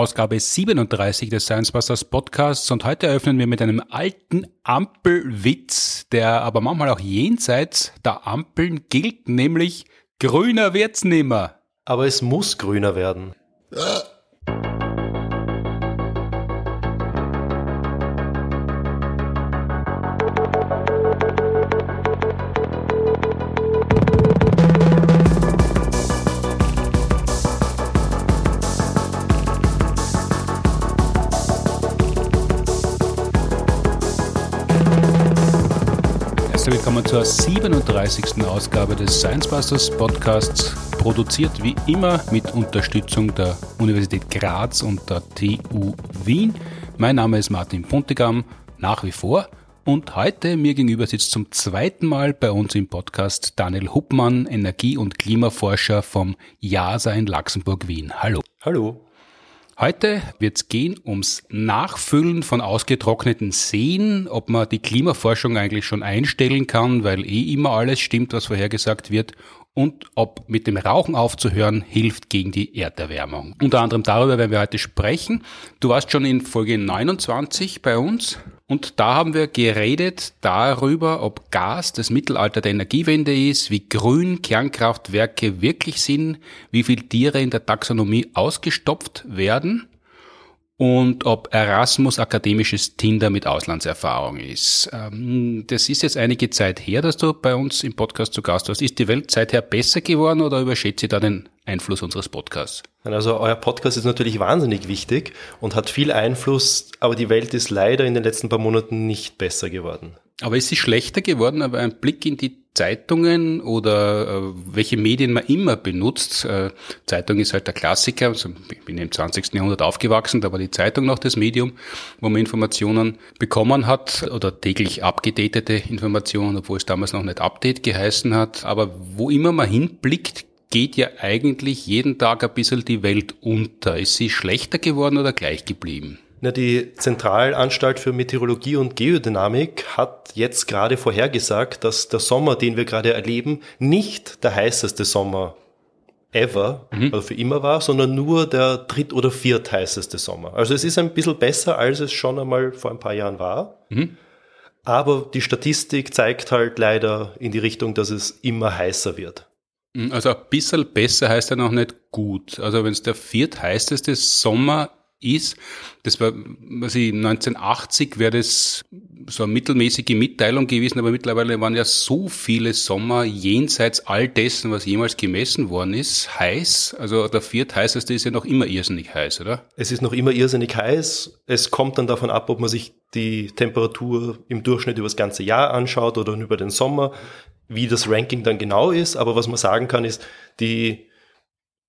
Ausgabe 37 des Science Busters Podcasts und heute eröffnen wir mit einem alten Ampelwitz, der aber manchmal auch jenseits der Ampeln gilt, nämlich grüner wird's nimmer. Aber es muss grüner werden. zur 37. Ausgabe des Science Busters Podcasts, produziert wie immer mit Unterstützung der Universität Graz und der TU Wien. Mein Name ist Martin Puntigam, nach wie vor. Und heute mir gegenüber sitzt zum zweiten Mal bei uns im Podcast Daniel Huppmann, Energie- und Klimaforscher vom JASA in Luxemburg-Wien. Hallo. Hallo. Heute wird es gehen ums Nachfüllen von ausgetrockneten Seen, ob man die Klimaforschung eigentlich schon einstellen kann, weil eh immer alles stimmt, was vorhergesagt wird, und ob mit dem Rauchen aufzuhören hilft gegen die Erderwärmung. Unter anderem darüber werden wir heute sprechen. Du warst schon in Folge 29 bei uns und da haben wir geredet darüber, ob Gas das Mittelalter der Energiewende ist, wie grün Kernkraftwerke wirklich sind, wie viele Tiere in der Taxonomie ausgestopft werden und ob Erasmus akademisches Tinder mit Auslandserfahrung ist. Ähm, das ist jetzt einige Zeit her, dass du bei uns im Podcast zu Gast warst. Ist die Welt seither besser geworden oder überschätzt ihr da den Einfluss unseres Podcasts? Also euer Podcast ist natürlich wahnsinnig wichtig und hat viel Einfluss, aber die Welt ist leider in den letzten paar Monaten nicht besser geworden. Aber ist sie schlechter geworden? Aber ein Blick in die Zeitungen oder äh, welche Medien man immer benutzt. Äh, Zeitung ist halt der Klassiker. Also ich bin im 20. Jahrhundert aufgewachsen, da war die Zeitung noch das Medium, wo man Informationen bekommen hat oder täglich abgedatete Informationen, obwohl es damals noch nicht Update geheißen hat. Aber wo immer man hinblickt, geht ja eigentlich jeden Tag ein bisschen die Welt unter. Ist sie schlechter geworden oder gleich geblieben? Na, die Zentralanstalt für Meteorologie und Geodynamik hat jetzt gerade vorhergesagt, dass der Sommer, den wir gerade erleben, nicht der heißeste Sommer ever, mhm. also für immer war, sondern nur der dritt- oder viertheißeste Sommer. Also es ist ein bisschen besser, als es schon einmal vor ein paar Jahren war. Mhm. Aber die Statistik zeigt halt leider in die Richtung, dass es immer heißer wird. Mhm, also ein bisschen besser heißt ja noch nicht gut. Also wenn es der viertheißeste Sommer ist. Das war, was ich, 1980 wäre das so eine mittelmäßige Mitteilung gewesen, aber mittlerweile waren ja so viele Sommer jenseits all dessen, was jemals gemessen worden ist, heiß. Also der viertheißeste ist ja noch immer irrsinnig heiß, oder? Es ist noch immer irrsinnig heiß. Es kommt dann davon ab, ob man sich die Temperatur im Durchschnitt über das ganze Jahr anschaut oder über den Sommer, wie das Ranking dann genau ist. Aber was man sagen kann, ist, die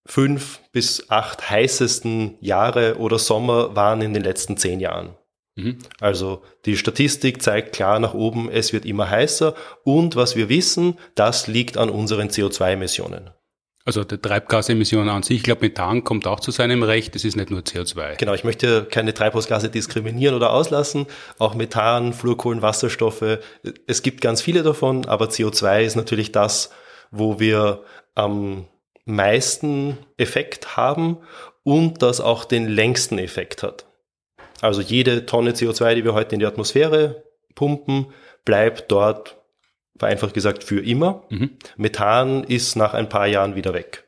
fünf bis acht heißesten Jahre oder Sommer waren in den letzten zehn Jahren. Mhm. Also die Statistik zeigt klar nach oben, es wird immer heißer und was wir wissen, das liegt an unseren CO2-Emissionen. Also die Treibgasemissionen an sich, ich glaube Methan kommt auch zu seinem Recht, es ist nicht nur CO2. Genau, ich möchte keine Treibhausgase diskriminieren oder auslassen, auch Methan, Fluorkohlen, Wasserstoffe, es gibt ganz viele davon, aber CO2 ist natürlich das, wo wir am meisten Effekt haben und das auch den längsten Effekt hat. Also jede Tonne CO2, die wir heute in die Atmosphäre pumpen, bleibt dort, vereinfacht gesagt, für immer. Mhm. Methan ist nach ein paar Jahren wieder weg.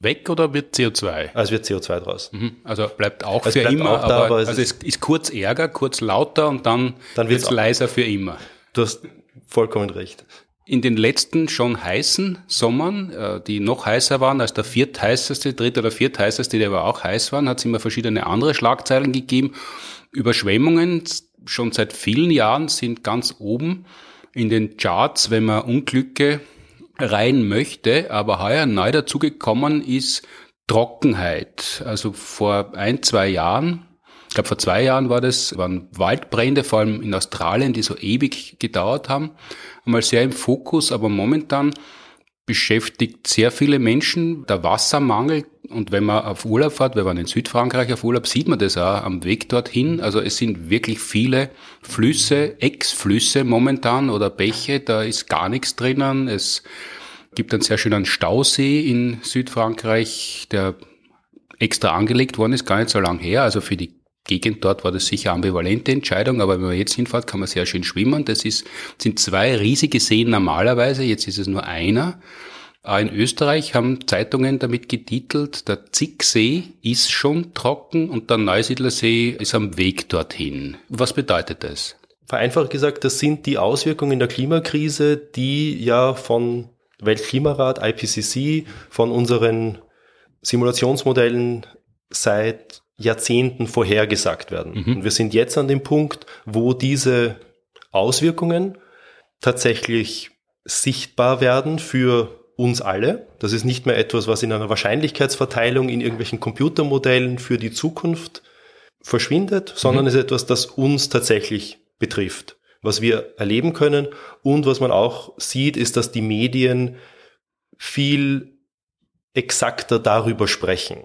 Weg oder wird CO2? Also wird CO2 draus. Mhm. Also bleibt auch es für bleibt immer, auch da, aber, aber es also es ist kurz Ärger, kurz lauter und dann, dann wird es leiser für immer. Du hast vollkommen recht. In den letzten schon heißen Sommern, äh, die noch heißer waren als der viertheißeste, dritte oder viertheißeste, die aber auch heiß waren, hat es immer verschiedene andere Schlagzeilen gegeben. Überschwemmungen schon seit vielen Jahren sind ganz oben in den Charts, wenn man Unglücke rein möchte. Aber heuer neu dazugekommen ist Trockenheit. Also vor ein, zwei Jahren ich glaube, vor zwei Jahren war das, waren Waldbrände, vor allem in Australien, die so ewig gedauert haben, einmal sehr im Fokus, aber momentan beschäftigt sehr viele Menschen der Wassermangel. Und wenn man auf Urlaub fährt, wir waren in Südfrankreich auf Urlaub, sieht man das auch am Weg dorthin. Also es sind wirklich viele Flüsse, Ex-Flüsse momentan oder Bäche, da ist gar nichts drinnen. Es gibt einen sehr schönen Stausee in Südfrankreich, der extra angelegt worden ist, gar nicht so lang her. Also für die Gegend dort war das sicher ambivalente Entscheidung, aber wenn man jetzt hinfährt, kann man sehr schön schwimmen. Das ist, sind zwei riesige Seen normalerweise, jetzt ist es nur einer. In Österreich haben Zeitungen damit getitelt, der Zicksee ist schon trocken und der Neusiedlersee ist am Weg dorthin. Was bedeutet das? Vereinfacht gesagt, das sind die Auswirkungen der Klimakrise, die ja von Weltklimarat, IPCC, von unseren Simulationsmodellen seit Jahrzehnten vorhergesagt werden. Mhm. Und wir sind jetzt an dem Punkt, wo diese Auswirkungen tatsächlich sichtbar werden für uns alle. Das ist nicht mehr etwas, was in einer Wahrscheinlichkeitsverteilung in irgendwelchen Computermodellen für die Zukunft verschwindet, sondern mhm. ist etwas, das uns tatsächlich betrifft. Was wir erleben können und was man auch sieht, ist, dass die Medien viel exakter darüber sprechen,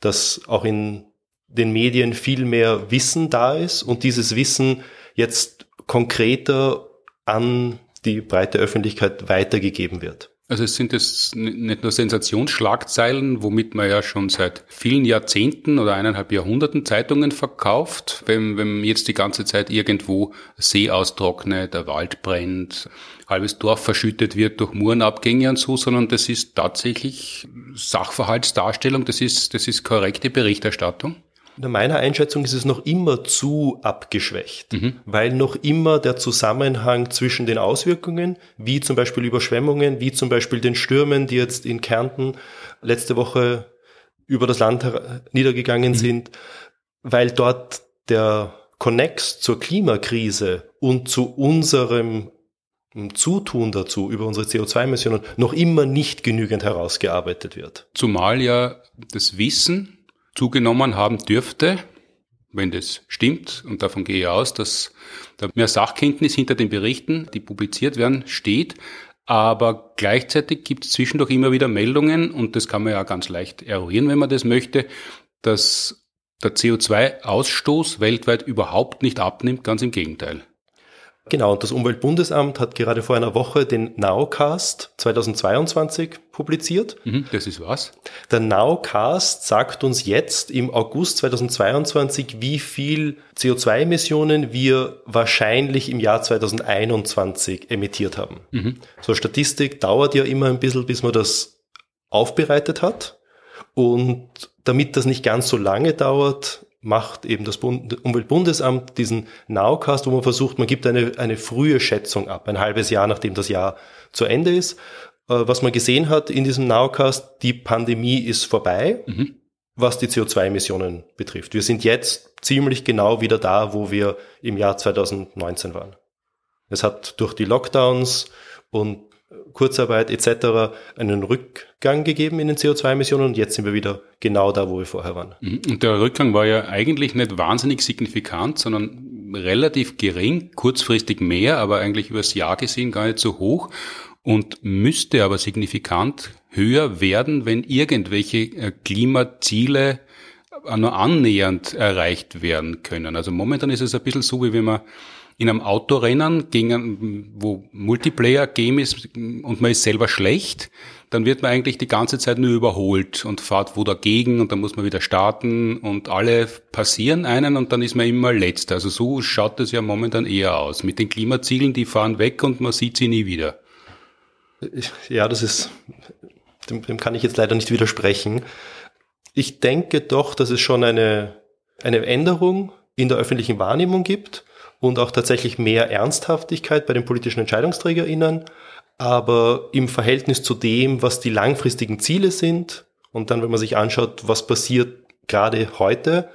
dass auch in den Medien viel mehr Wissen da ist und dieses Wissen jetzt konkreter an die breite Öffentlichkeit weitergegeben wird. Also es sind es nicht nur Sensationsschlagzeilen, womit man ja schon seit vielen Jahrzehnten oder eineinhalb Jahrhunderten Zeitungen verkauft, wenn, wenn jetzt die ganze Zeit irgendwo See austrocknet, der Wald brennt, halbes Dorf verschüttet wird durch Murenabgänge und so, sondern das ist tatsächlich Sachverhaltsdarstellung, das ist, das ist korrekte Berichterstattung. In meiner Einschätzung ist es noch immer zu abgeschwächt, mhm. weil noch immer der Zusammenhang zwischen den Auswirkungen, wie zum Beispiel Überschwemmungen, wie zum Beispiel den Stürmen, die jetzt in Kärnten letzte Woche über das Land niedergegangen mhm. sind, weil dort der Connex zur Klimakrise und zu unserem Zutun dazu über unsere CO2-Emissionen noch immer nicht genügend herausgearbeitet wird. Zumal ja das Wissen zugenommen haben dürfte, wenn das stimmt, und davon gehe ich aus, dass da mehr Sachkenntnis hinter den Berichten, die publiziert werden, steht. Aber gleichzeitig gibt es zwischendurch immer wieder Meldungen, und das kann man ja ganz leicht eruieren, wenn man das möchte, dass der CO2-Ausstoß weltweit überhaupt nicht abnimmt, ganz im Gegenteil. Genau, und das Umweltbundesamt hat gerade vor einer Woche den Nowcast 2022 publiziert. Mhm, das ist was? Der Nowcast sagt uns jetzt im August 2022, wie viel CO2-Emissionen wir wahrscheinlich im Jahr 2021 emittiert haben. Mhm. So Statistik dauert ja immer ein bisschen, bis man das aufbereitet hat. Und damit das nicht ganz so lange dauert, macht eben das Bund Umweltbundesamt diesen Nowcast, wo man versucht, man gibt eine, eine frühe Schätzung ab, ein halbes Jahr nachdem das Jahr zu Ende ist. Äh, was man gesehen hat in diesem Nowcast, die Pandemie ist vorbei, mhm. was die CO2-Emissionen betrifft. Wir sind jetzt ziemlich genau wieder da, wo wir im Jahr 2019 waren. Es hat durch die Lockdowns und Kurzarbeit etc. einen Rückgang gegeben in den CO2-Emissionen und jetzt sind wir wieder genau da, wo wir vorher waren. Mhm. Und der Rückgang war ja eigentlich nicht wahnsinnig signifikant, sondern relativ gering, kurzfristig mehr, aber eigentlich übers Jahr gesehen gar nicht so hoch und müsste aber signifikant höher werden, wenn irgendwelche äh, Klimaziele nur annähernd erreicht werden können. Also momentan ist es ein bisschen so, wie wenn man in einem Autorennen, gegen, wo Multiplayer-Game ist und man ist selber schlecht, dann wird man eigentlich die ganze Zeit nur überholt und fährt wo dagegen und dann muss man wieder starten und alle passieren einen und dann ist man immer letzter. Also so schaut das ja momentan eher aus. Mit den Klimazielen, die fahren weg und man sieht sie nie wieder. Ja, das ist, dem, dem kann ich jetzt leider nicht widersprechen. Ich denke doch, dass es schon eine, eine Änderung in der öffentlichen Wahrnehmung gibt und auch tatsächlich mehr Ernsthaftigkeit bei den politischen EntscheidungsträgerInnen. Aber im Verhältnis zu dem, was die langfristigen Ziele sind, und dann, wenn man sich anschaut, was passiert gerade heute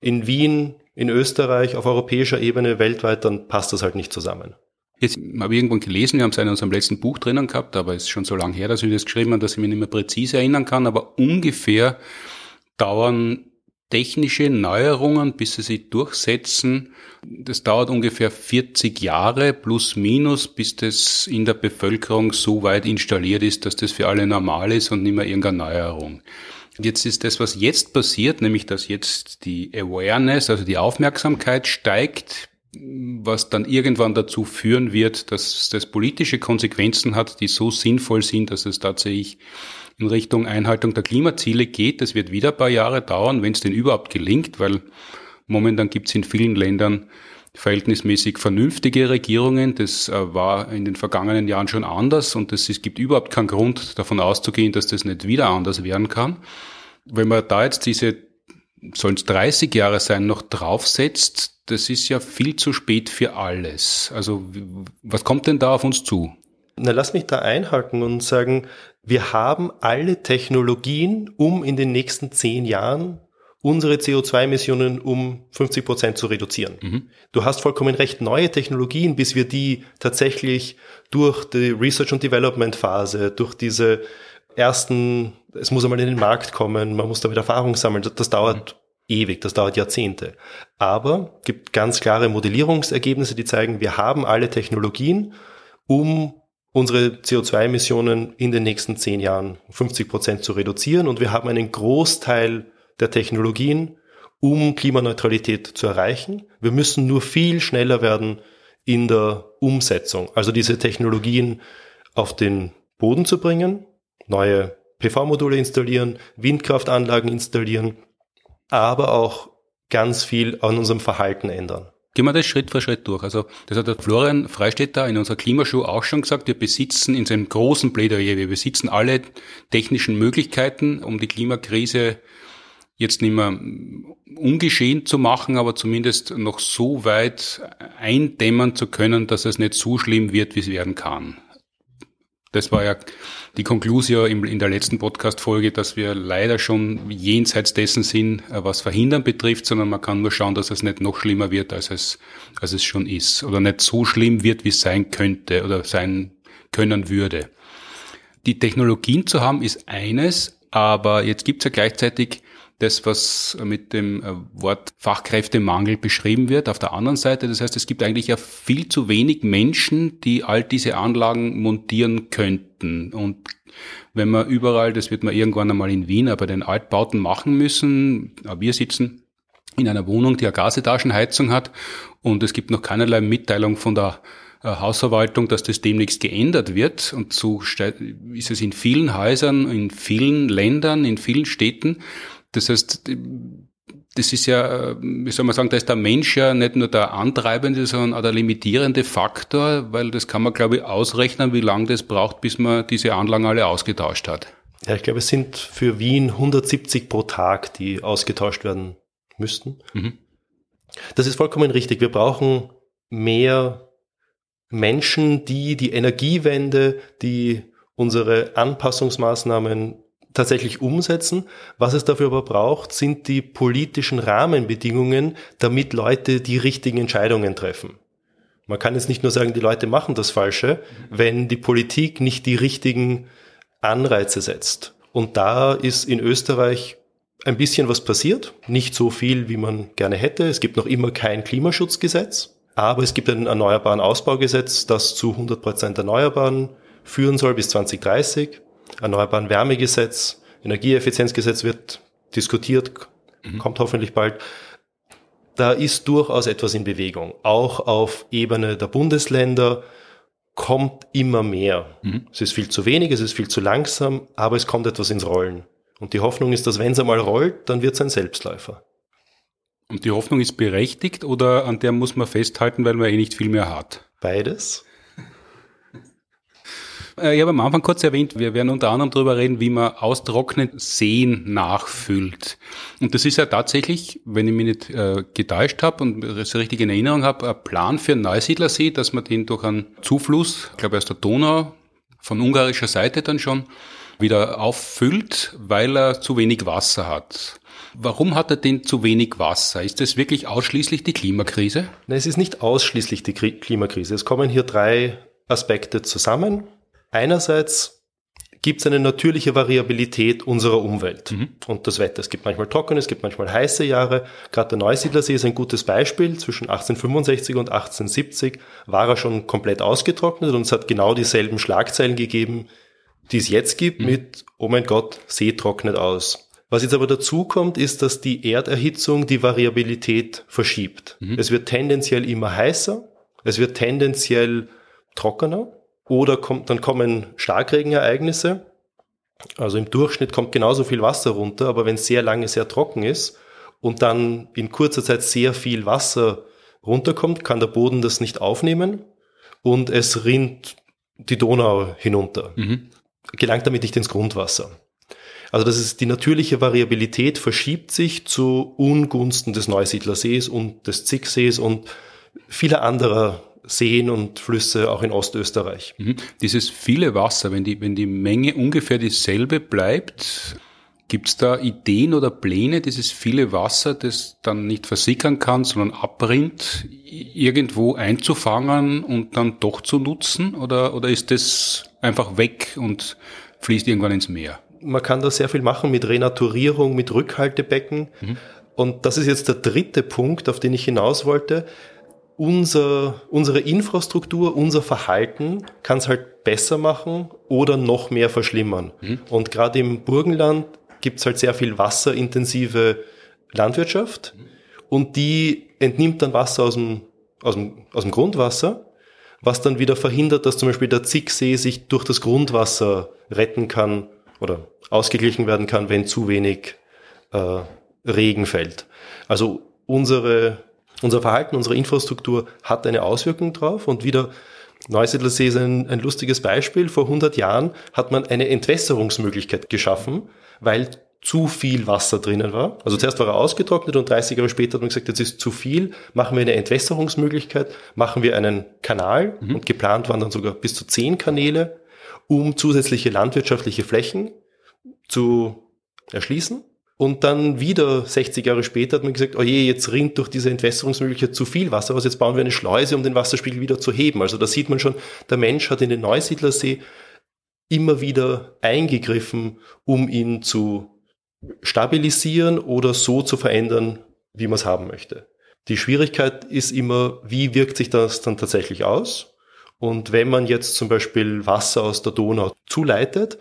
in Wien, in Österreich, auf europäischer Ebene, weltweit, dann passt das halt nicht zusammen. Jetzt habe ich irgendwann gelesen, wir haben es in unserem letzten Buch drinnen gehabt, aber es ist schon so lange her, dass wir das geschrieben haben, dass ich mich nicht mehr präzise erinnern kann, aber ungefähr dauern technische Neuerungen, bis sie sich durchsetzen. Das dauert ungefähr 40 Jahre plus minus, bis das in der Bevölkerung so weit installiert ist, dass das für alle normal ist und nicht mehr irgendeine Neuerung. Jetzt ist das, was jetzt passiert, nämlich dass jetzt die Awareness, also die Aufmerksamkeit steigt, was dann irgendwann dazu führen wird, dass das politische Konsequenzen hat, die so sinnvoll sind, dass es tatsächlich in Richtung Einhaltung der Klimaziele geht. Das wird wieder ein paar Jahre dauern, wenn es denn überhaupt gelingt, weil momentan gibt es in vielen Ländern verhältnismäßig vernünftige Regierungen. Das äh, war in den vergangenen Jahren schon anders und es gibt überhaupt keinen Grund davon auszugehen, dass das nicht wieder anders werden kann. Wenn man da jetzt diese, sollen es 30 Jahre sein, noch draufsetzt, das ist ja viel zu spät für alles. Also was kommt denn da auf uns zu? Na, lass mich da einhaken und sagen, wir haben alle Technologien, um in den nächsten zehn Jahren unsere CO2-Emissionen um 50 Prozent zu reduzieren. Mhm. Du hast vollkommen recht, neue Technologien, bis wir die tatsächlich durch die Research- und Development-Phase, durch diese ersten, es muss einmal in den Markt kommen, man muss damit Erfahrung sammeln, das, das dauert mhm. ewig, das dauert Jahrzehnte. Aber gibt ganz klare Modellierungsergebnisse, die zeigen, wir haben alle Technologien, um unsere CO2-Emissionen in den nächsten zehn Jahren 50 Prozent zu reduzieren und wir haben einen Großteil der Technologien, um Klimaneutralität zu erreichen. Wir müssen nur viel schneller werden in der Umsetzung, also diese Technologien auf den Boden zu bringen, neue PV-Module installieren, Windkraftanlagen installieren, aber auch ganz viel an unserem Verhalten ändern. Gehen wir das Schritt für Schritt durch. Also, das hat der Florian Freistetter in unserer Klimashow auch schon gesagt. Wir besitzen in seinem großen Plädoyer, wir besitzen alle technischen Möglichkeiten, um die Klimakrise jetzt nicht mehr ungeschehen zu machen, aber zumindest noch so weit eindämmern zu können, dass es nicht so schlimm wird, wie es werden kann. Das war ja die Konklusion in der letzten Podcast-Folge, dass wir leider schon jenseits dessen sind, äh, was Verhindern betrifft, sondern man kann nur schauen, dass es nicht noch schlimmer wird, als es, als es schon ist. Oder nicht so schlimm wird, wie es sein könnte oder sein können würde. Die Technologien zu haben ist eines, aber jetzt gibt es ja gleichzeitig das, was mit dem äh, Wort Fachkräftemangel beschrieben wird, auf der anderen Seite. Das heißt, es gibt eigentlich ja viel zu wenig Menschen, die all diese Anlagen montieren könnten. Und wenn man überall, das wird man irgendwann einmal in Wien, aber den Altbauten machen müssen, wir sitzen in einer Wohnung, die eine Gasetagenheizung hat und es gibt noch keinerlei Mitteilung von der äh, Hausverwaltung, dass das demnächst geändert wird. Und so ist es in vielen Häusern, in vielen Ländern, in vielen Städten. Das heißt, das ist ja, wie soll man sagen, da ist der Mensch ja nicht nur der antreibende, sondern auch der limitierende Faktor, weil das kann man, glaube ich, ausrechnen, wie lange das braucht, bis man diese Anlagen alle ausgetauscht hat. Ja, ich glaube, es sind für Wien 170 pro Tag, die ausgetauscht werden müssten. Mhm. Das ist vollkommen richtig. Wir brauchen mehr Menschen, die die Energiewende, die unsere Anpassungsmaßnahmen tatsächlich umsetzen. Was es dafür aber braucht, sind die politischen Rahmenbedingungen, damit Leute die richtigen Entscheidungen treffen. Man kann jetzt nicht nur sagen, die Leute machen das Falsche, wenn die Politik nicht die richtigen Anreize setzt. Und da ist in Österreich ein bisschen was passiert. Nicht so viel, wie man gerne hätte. Es gibt noch immer kein Klimaschutzgesetz. Aber es gibt ein Erneuerbaren Ausbaugesetz, das zu 100 Prozent Erneuerbaren führen soll bis 2030. Erneuerbaren Wärmegesetz, Energieeffizienzgesetz wird diskutiert, mhm. kommt hoffentlich bald. Da ist durchaus etwas in Bewegung. Auch auf Ebene der Bundesländer kommt immer mehr. Mhm. Es ist viel zu wenig, es ist viel zu langsam, aber es kommt etwas ins Rollen. Und die Hoffnung ist, dass wenn es einmal rollt, dann wird es ein Selbstläufer. Und die Hoffnung ist berechtigt oder an der muss man festhalten, weil man eh nicht viel mehr hat? Beides. Äh, ich habe am Anfang kurz erwähnt, wir werden unter anderem darüber reden, wie man austrocknet Seen nachfüllt. Und das ist ja tatsächlich, wenn ich mich nicht äh, getäuscht habe und es richtig in Erinnerung habe, ein Plan für einen Neusiedlersee, dass man den durch einen Zufluss, ich glaube aus der Donau, von ungarischer Seite dann schon, wieder auffüllt, weil er zu wenig Wasser hat. Warum hat er denn zu wenig Wasser? Ist das wirklich ausschließlich die Klimakrise? Nein, es ist nicht ausschließlich die Klimakrise. Es kommen hier drei Aspekte zusammen. Einerseits gibt es eine natürliche Variabilität unserer Umwelt mhm. und das Wetter. Es gibt manchmal trockene, es gibt manchmal heiße Jahre. Gerade der Neusiedlersee ist ein gutes Beispiel. Zwischen 1865 und 1870 war er schon komplett ausgetrocknet und es hat genau dieselben Schlagzeilen gegeben, die es jetzt gibt mhm. mit, oh mein Gott, See trocknet aus. Was jetzt aber dazu kommt, ist, dass die Erderhitzung die Variabilität verschiebt. Mhm. Es wird tendenziell immer heißer, es wird tendenziell trockener oder kommt, dann kommen Starkregenereignisse Also im Durchschnitt kommt genauso viel Wasser runter, aber wenn es sehr lange sehr trocken ist und dann in kurzer Zeit sehr viel Wasser runterkommt, kann der Boden das nicht aufnehmen und es rinnt die Donau hinunter, mhm. gelangt damit nicht ins Grundwasser. Also das ist die natürliche Variabilität verschiebt sich zu Ungunsten des Neusiedlersees und des Zicksees und vieler anderer Seen und Flüsse auch in Ostösterreich. Mhm. Dieses viele Wasser, wenn die, wenn die Menge ungefähr dieselbe bleibt, gibt es da Ideen oder Pläne, dieses viele Wasser, das dann nicht versickern kann, sondern abrinnt, irgendwo einzufangen und dann doch zu nutzen? Oder, oder ist das einfach weg und fließt irgendwann ins Meer? Man kann da sehr viel machen mit Renaturierung, mit Rückhaltebecken. Mhm. Und das ist jetzt der dritte Punkt, auf den ich hinaus wollte unser, unsere Infrastruktur, unser Verhalten kann es halt besser machen oder noch mehr verschlimmern. Mhm. Und gerade im Burgenland gibt es halt sehr viel wasserintensive Landwirtschaft mhm. und die entnimmt dann Wasser aus dem, aus, dem, aus dem Grundwasser, was dann wieder verhindert, dass zum Beispiel der Zicksee sich durch das Grundwasser retten kann oder ausgeglichen werden kann, wenn zu wenig äh, Regen fällt. Also unsere unser Verhalten, unsere Infrastruktur hat eine Auswirkung drauf und wieder Neusiedlersee ist ein, ein lustiges Beispiel. Vor 100 Jahren hat man eine Entwässerungsmöglichkeit geschaffen, weil zu viel Wasser drinnen war. Also zuerst war er ausgetrocknet und 30 Jahre später hat man gesagt, jetzt ist zu viel, machen wir eine Entwässerungsmöglichkeit, machen wir einen Kanal mhm. und geplant waren dann sogar bis zu zehn Kanäle, um zusätzliche landwirtschaftliche Flächen zu erschließen. Und dann wieder 60 Jahre später hat man gesagt, oh je, jetzt rinnt durch diese Entwässerungsmöglichkeit zu viel Wasser aus, jetzt bauen wir eine Schleuse, um den Wasserspiegel wieder zu heben. Also da sieht man schon, der Mensch hat in den Neusiedlersee immer wieder eingegriffen, um ihn zu stabilisieren oder so zu verändern, wie man es haben möchte. Die Schwierigkeit ist immer, wie wirkt sich das dann tatsächlich aus? Und wenn man jetzt zum Beispiel Wasser aus der Donau zuleitet,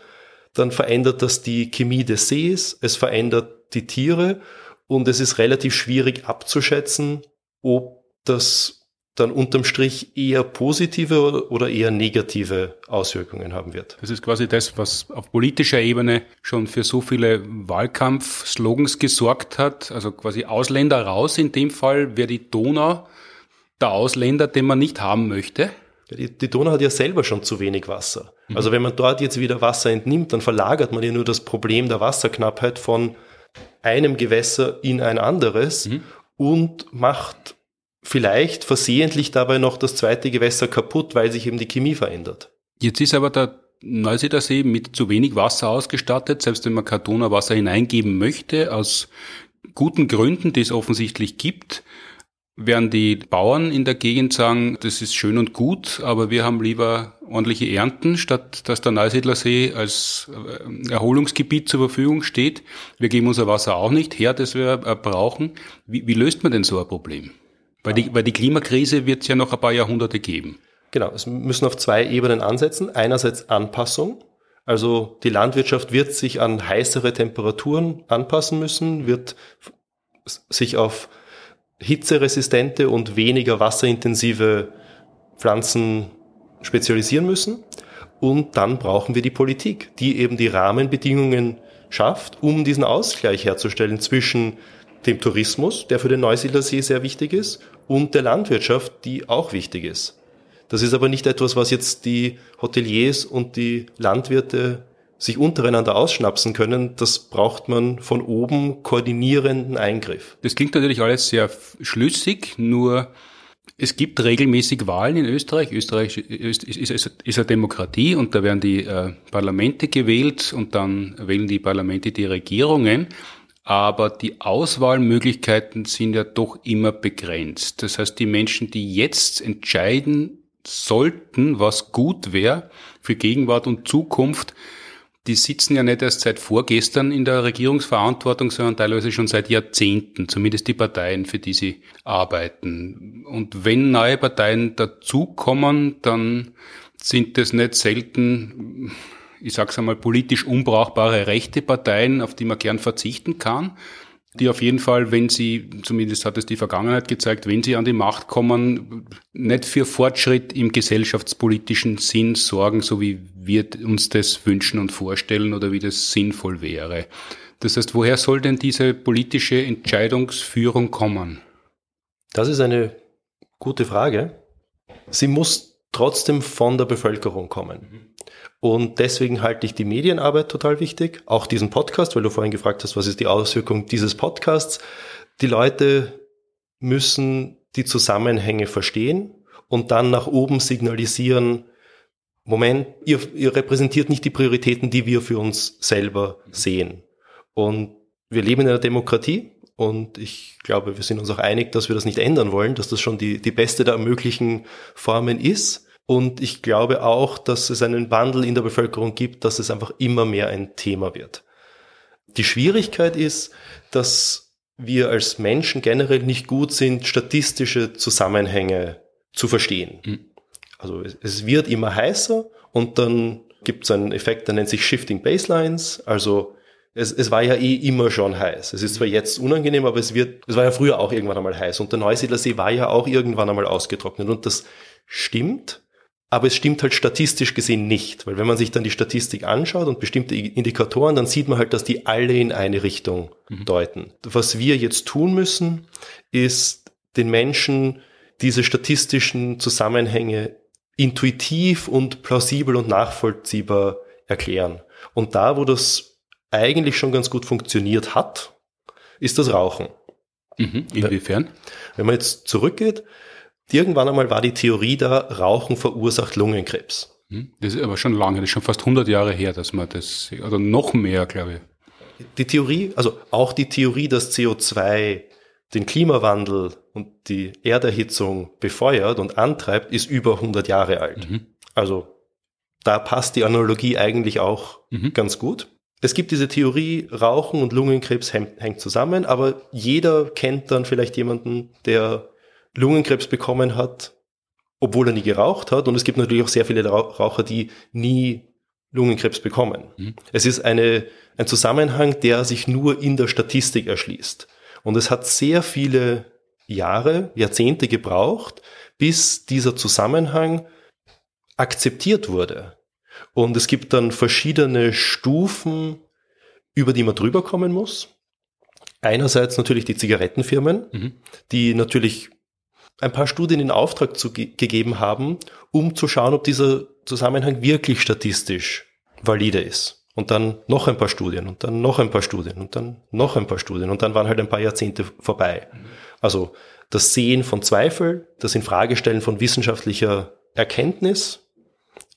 dann verändert das die Chemie des Sees, es verändert die Tiere und es ist relativ schwierig abzuschätzen, ob das dann unterm Strich eher positive oder eher negative Auswirkungen haben wird. Das ist quasi das, was auf politischer Ebene schon für so viele Wahlkampfslogans gesorgt hat. Also quasi Ausländer raus. In dem Fall wäre die Donau der Ausländer, den man nicht haben möchte. Die, die Donau hat ja selber schon zu wenig Wasser. Mhm. Also wenn man dort jetzt wieder Wasser entnimmt, dann verlagert man ja nur das Problem der Wasserknappheit von einem Gewässer in ein anderes mhm. und macht vielleicht versehentlich dabei noch das zweite Gewässer kaputt, weil sich eben die Chemie verändert. Jetzt ist aber der Neusiedler See mit zu wenig Wasser ausgestattet, selbst wenn man kein Donauwasser hineingeben möchte, aus guten Gründen, die es offensichtlich gibt werden die Bauern in der Gegend sagen, das ist schön und gut, aber wir haben lieber ordentliche Ernten, statt dass der Neusiedlersee als äh, Erholungsgebiet zur Verfügung steht. Wir geben unser Wasser auch nicht her, das wir äh, brauchen. Wie, wie löst man denn so ein Problem? Weil die, weil die Klimakrise wird es ja noch ein paar Jahrhunderte geben. Genau, es müssen auf zwei Ebenen ansetzen. Einerseits Anpassung. Also die Landwirtschaft wird sich an heißere Temperaturen anpassen müssen, wird sich auf hitzeresistente und weniger wasserintensive Pflanzen spezialisieren müssen. Und dann brauchen wir die Politik, die eben die Rahmenbedingungen schafft, um diesen Ausgleich herzustellen zwischen dem Tourismus, der für den Neusiedlersee sehr wichtig ist, und der Landwirtschaft, die auch wichtig ist. Das ist aber nicht etwas, was jetzt die Hoteliers und die Landwirte sich untereinander ausschnapsen können, das braucht man von oben koordinierenden Eingriff. Das klingt natürlich alles sehr schlüssig, nur es gibt regelmäßig Wahlen in Österreich. Österreich ist, ist, ist, ist eine Demokratie und da werden die äh, Parlamente gewählt und dann wählen die Parlamente die Regierungen. Aber die Auswahlmöglichkeiten sind ja doch immer begrenzt. Das heißt, die Menschen, die jetzt entscheiden sollten, was gut wäre für Gegenwart und Zukunft, die sitzen ja nicht erst seit vorgestern in der Regierungsverantwortung, sondern teilweise schon seit Jahrzehnten, zumindest die Parteien, für die sie arbeiten. Und wenn neue Parteien dazukommen, dann sind das nicht selten, ich sag's einmal, politisch unbrauchbare rechte Parteien, auf die man gern verzichten kann. Die auf jeden Fall, wenn sie, zumindest hat es die Vergangenheit gezeigt, wenn sie an die Macht kommen, nicht für Fortschritt im gesellschaftspolitischen Sinn sorgen, so wie wir uns das wünschen und vorstellen oder wie das sinnvoll wäre. Das heißt, woher soll denn diese politische Entscheidungsführung kommen? Das ist eine gute Frage. Sie muss trotzdem von der Bevölkerung kommen. Und deswegen halte ich die Medienarbeit total wichtig, auch diesen Podcast, weil du vorhin gefragt hast, was ist die Auswirkung dieses Podcasts. Die Leute müssen die Zusammenhänge verstehen und dann nach oben signalisieren, Moment, ihr, ihr repräsentiert nicht die Prioritäten, die wir für uns selber sehen. Und wir leben in einer Demokratie und ich glaube, wir sind uns auch einig, dass wir das nicht ändern wollen, dass das schon die, die beste der möglichen Formen ist. Und ich glaube auch, dass es einen Wandel in der Bevölkerung gibt, dass es einfach immer mehr ein Thema wird. Die Schwierigkeit ist, dass wir als Menschen generell nicht gut sind, statistische Zusammenhänge zu verstehen. Mhm. Also es wird immer heißer und dann gibt es einen Effekt, der nennt sich Shifting Baselines. Also es, es war ja eh immer schon heiß. Es ist zwar jetzt unangenehm, aber es wird, es war ja früher auch irgendwann einmal heiß. Und der Neusiedler See war ja auch irgendwann einmal ausgetrocknet. Und das stimmt. Aber es stimmt halt statistisch gesehen nicht, weil wenn man sich dann die Statistik anschaut und bestimmte Indikatoren, dann sieht man halt, dass die alle in eine Richtung mhm. deuten. Was wir jetzt tun müssen, ist den Menschen diese statistischen Zusammenhänge intuitiv und plausibel und nachvollziehbar erklären. Und da, wo das eigentlich schon ganz gut funktioniert hat, ist das Rauchen. Mhm. Inwiefern? Wenn man jetzt zurückgeht, Irgendwann einmal war die Theorie da, Rauchen verursacht Lungenkrebs. Hm? Das ist aber schon lange, das ist schon fast 100 Jahre her, dass man das, oder noch mehr, glaube ich. Die Theorie, also auch die Theorie, dass CO2 den Klimawandel und die Erderhitzung befeuert und antreibt, ist über 100 Jahre alt. Mhm. Also da passt die Analogie eigentlich auch mhm. ganz gut. Es gibt diese Theorie, Rauchen und Lungenkrebs hängt zusammen, aber jeder kennt dann vielleicht jemanden, der Lungenkrebs bekommen hat, obwohl er nie geraucht hat. Und es gibt natürlich auch sehr viele Raucher, die nie Lungenkrebs bekommen. Mhm. Es ist eine, ein Zusammenhang, der sich nur in der Statistik erschließt. Und es hat sehr viele Jahre, Jahrzehnte gebraucht, bis dieser Zusammenhang akzeptiert wurde. Und es gibt dann verschiedene Stufen, über die man drüber kommen muss. Einerseits natürlich die Zigarettenfirmen, mhm. die natürlich ein paar Studien in Auftrag zu, gegeben haben, um zu schauen, ob dieser Zusammenhang wirklich statistisch valide ist. Und dann noch ein paar Studien und dann noch ein paar Studien und dann noch ein paar Studien und dann waren halt ein paar Jahrzehnte vorbei. Also das Sehen von Zweifel, das Infragestellen von wissenschaftlicher Erkenntnis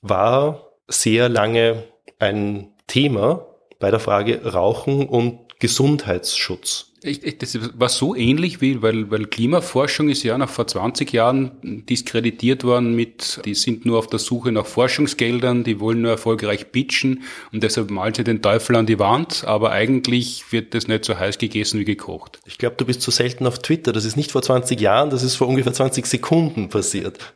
war sehr lange ein Thema bei der Frage Rauchen und Gesundheitsschutz. Ich, ich, das war so ähnlich wie, weil, weil Klimaforschung ist ja noch vor 20 Jahren diskreditiert worden mit, die sind nur auf der Suche nach Forschungsgeldern, die wollen nur erfolgreich pitchen und deshalb malen sie den Teufel an die Wand, aber eigentlich wird das nicht so heiß gegessen wie gekocht. Ich glaube, du bist zu selten auf Twitter. Das ist nicht vor 20 Jahren, das ist vor ungefähr 20 Sekunden passiert.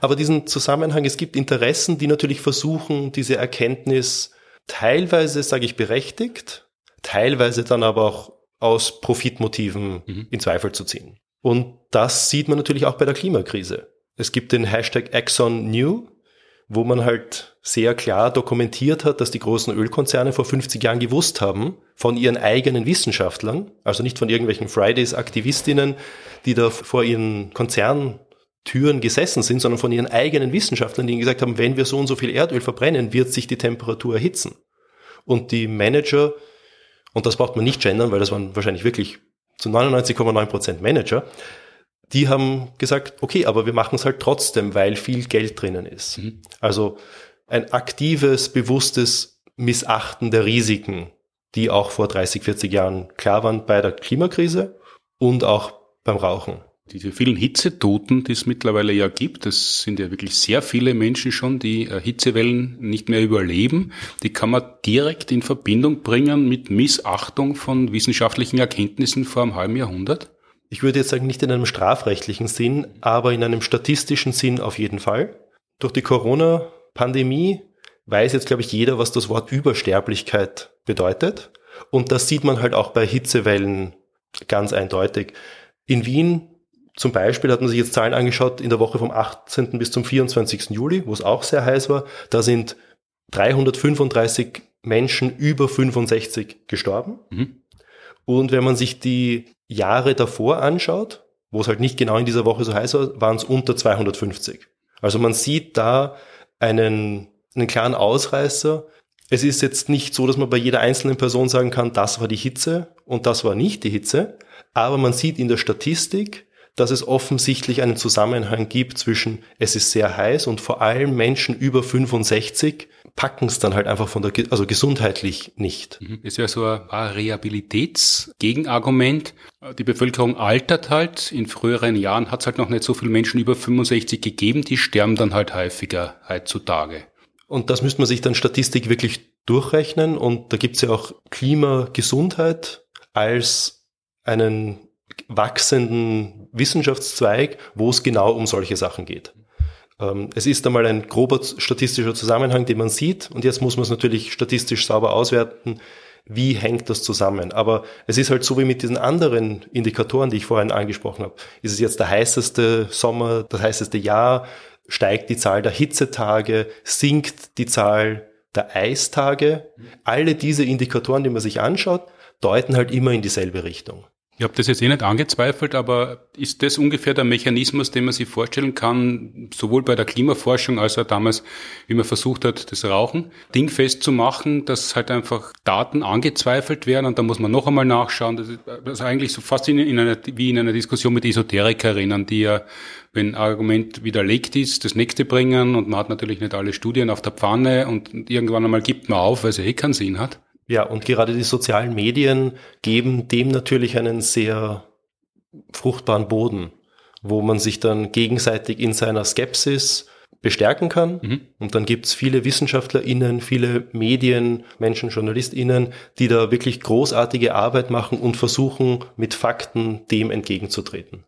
Aber diesen Zusammenhang, es gibt Interessen, die natürlich versuchen, diese Erkenntnis teilweise, sage ich, berechtigt, teilweise dann aber auch aus Profitmotiven mhm. in Zweifel zu ziehen. Und das sieht man natürlich auch bei der Klimakrise. Es gibt den Hashtag Exxon New, wo man halt sehr klar dokumentiert hat, dass die großen Ölkonzerne vor 50 Jahren gewusst haben von ihren eigenen Wissenschaftlern, also nicht von irgendwelchen Fridays-Aktivistinnen, die da vor ihren Konzerntüren gesessen sind, sondern von ihren eigenen Wissenschaftlern, die gesagt haben, wenn wir so und so viel Erdöl verbrennen, wird sich die Temperatur erhitzen. Und die Manager und das braucht man nicht gendern, weil das waren wahrscheinlich wirklich zu 99,9 Prozent Manager, die haben gesagt, okay, aber wir machen es halt trotzdem, weil viel Geld drinnen ist. Mhm. Also ein aktives, bewusstes Missachten der Risiken, die auch vor 30, 40 Jahren klar waren bei der Klimakrise und auch beim Rauchen diese vielen Hitzetoten, die es mittlerweile ja gibt, das sind ja wirklich sehr viele Menschen schon, die äh, Hitzewellen nicht mehr überleben, die kann man direkt in Verbindung bringen mit Missachtung von wissenschaftlichen Erkenntnissen vor einem halben Jahrhundert? Ich würde jetzt sagen, nicht in einem strafrechtlichen Sinn, aber in einem statistischen Sinn auf jeden Fall. Durch die Corona-Pandemie weiß jetzt, glaube ich, jeder, was das Wort Übersterblichkeit bedeutet. Und das sieht man halt auch bei Hitzewellen ganz eindeutig. In Wien zum Beispiel hat man sich jetzt Zahlen angeschaut in der Woche vom 18. bis zum 24. Juli, wo es auch sehr heiß war. Da sind 335 Menschen über 65 gestorben. Mhm. Und wenn man sich die Jahre davor anschaut, wo es halt nicht genau in dieser Woche so heiß war, waren es unter 250. Also man sieht da einen, einen klaren Ausreißer. Es ist jetzt nicht so, dass man bei jeder einzelnen Person sagen kann, das war die Hitze und das war nicht die Hitze, aber man sieht in der Statistik, dass es offensichtlich einen Zusammenhang gibt zwischen es ist sehr heiß und vor allem Menschen über 65 packen es dann halt einfach von der, also gesundheitlich nicht. Das mhm. ist ja so ein Variabilitätsgegenargument. Die Bevölkerung altert halt. In früheren Jahren hat es halt noch nicht so viele Menschen über 65 gegeben. Die sterben dann halt häufiger heutzutage. Und das müsste man sich dann Statistik wirklich durchrechnen. Und da gibt es ja auch Klimagesundheit als einen wachsenden Wissenschaftszweig, wo es genau um solche Sachen geht. Ähm, es ist einmal ein grober statistischer Zusammenhang, den man sieht, und jetzt muss man es natürlich statistisch sauber auswerten, wie hängt das zusammen. Aber es ist halt so wie mit diesen anderen Indikatoren, die ich vorhin angesprochen habe. Ist es jetzt der heißeste Sommer, das heißeste Jahr, steigt die Zahl der Hitzetage, sinkt die Zahl der Eistage. Alle diese Indikatoren, die man sich anschaut, deuten halt immer in dieselbe Richtung. Ich habe das jetzt eh nicht angezweifelt, aber ist das ungefähr der Mechanismus, den man sich vorstellen kann, sowohl bei der Klimaforschung als auch damals, wie man versucht hat, das Rauchen dingfest zu machen, dass halt einfach Daten angezweifelt werden und da muss man noch einmal nachschauen. Das ist, das ist eigentlich so fast in, in einer, wie in einer Diskussion mit Esoterikerinnen, die ja, wenn ein Argument widerlegt ist, das nächste bringen und man hat natürlich nicht alle Studien auf der Pfanne und irgendwann einmal gibt man auf, weil es eh keinen Sinn hat. Ja, und gerade die sozialen Medien geben dem natürlich einen sehr fruchtbaren Boden, wo man sich dann gegenseitig in seiner Skepsis bestärken kann. Mhm. Und dann gibt's viele WissenschaftlerInnen, viele Medien, Menschen, JournalistInnen, die da wirklich großartige Arbeit machen und versuchen, mit Fakten dem entgegenzutreten.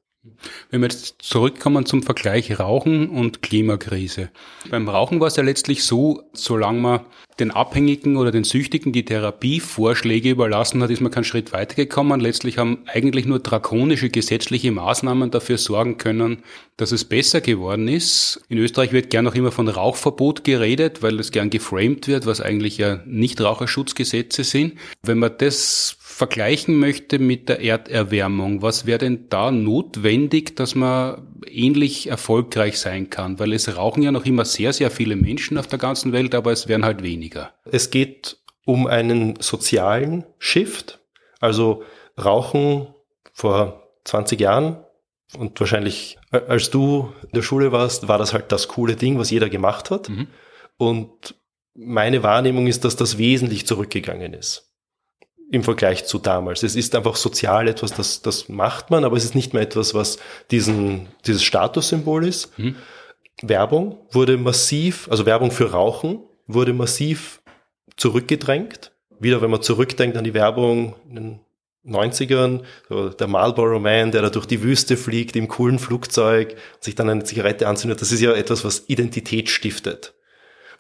Wenn wir jetzt zurückkommen zum Vergleich Rauchen und Klimakrise. Beim Rauchen war es ja letztlich so, solange man den Abhängigen oder den Süchtigen die Therapievorschläge überlassen hat, ist man keinen Schritt weitergekommen. Letztlich haben eigentlich nur drakonische gesetzliche Maßnahmen dafür sorgen können, dass es besser geworden ist. In Österreich wird gern noch immer von Rauchverbot geredet, weil es gern geframed wird, was eigentlich ja nicht Raucherschutzgesetze sind. Wenn man das vergleichen möchte mit der Erderwärmung, was wäre denn da notwendig, dass man ähnlich erfolgreich sein kann? Weil es rauchen ja noch immer sehr, sehr viele Menschen auf der ganzen Welt, aber es werden halt weniger. Es geht um einen sozialen Shift. Also Rauchen vor 20 Jahren und wahrscheinlich als du in der Schule warst, war das halt das coole Ding, was jeder gemacht hat. Mhm. Und meine Wahrnehmung ist, dass das wesentlich zurückgegangen ist im Vergleich zu damals. Es ist einfach sozial etwas, das, das macht man, aber es ist nicht mehr etwas, was diesen, dieses Statussymbol ist. Mhm. Werbung wurde massiv, also Werbung für Rauchen wurde massiv zurückgedrängt. Wieder, wenn man zurückdenkt an die Werbung in den 90ern, so der Marlboro Man, der da durch die Wüste fliegt im coolen Flugzeug, sich dann eine Zigarette anzündet, das ist ja etwas, was Identität stiftet.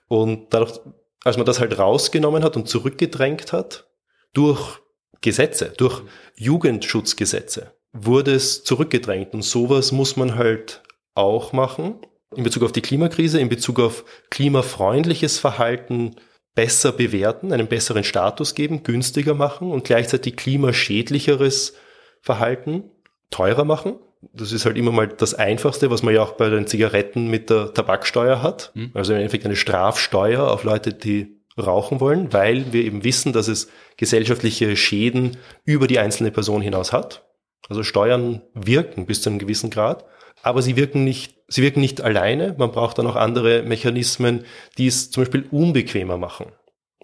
Und dadurch, als man das halt rausgenommen hat und zurückgedrängt hat, durch Gesetze, durch Jugendschutzgesetze wurde es zurückgedrängt. Und sowas muss man halt auch machen in Bezug auf die Klimakrise, in Bezug auf klimafreundliches Verhalten besser bewerten, einen besseren Status geben, günstiger machen und gleichzeitig klimaschädlicheres Verhalten teurer machen. Das ist halt immer mal das Einfachste, was man ja auch bei den Zigaretten mit der Tabaksteuer hat. Mhm. Also im Endeffekt eine Strafsteuer auf Leute, die rauchen wollen, weil wir eben wissen, dass es gesellschaftliche Schäden über die einzelne Person hinaus hat. Also Steuern wirken bis zu einem gewissen Grad, aber sie wirken nicht, sie wirken nicht alleine. Man braucht dann auch andere Mechanismen, die es zum Beispiel unbequemer machen.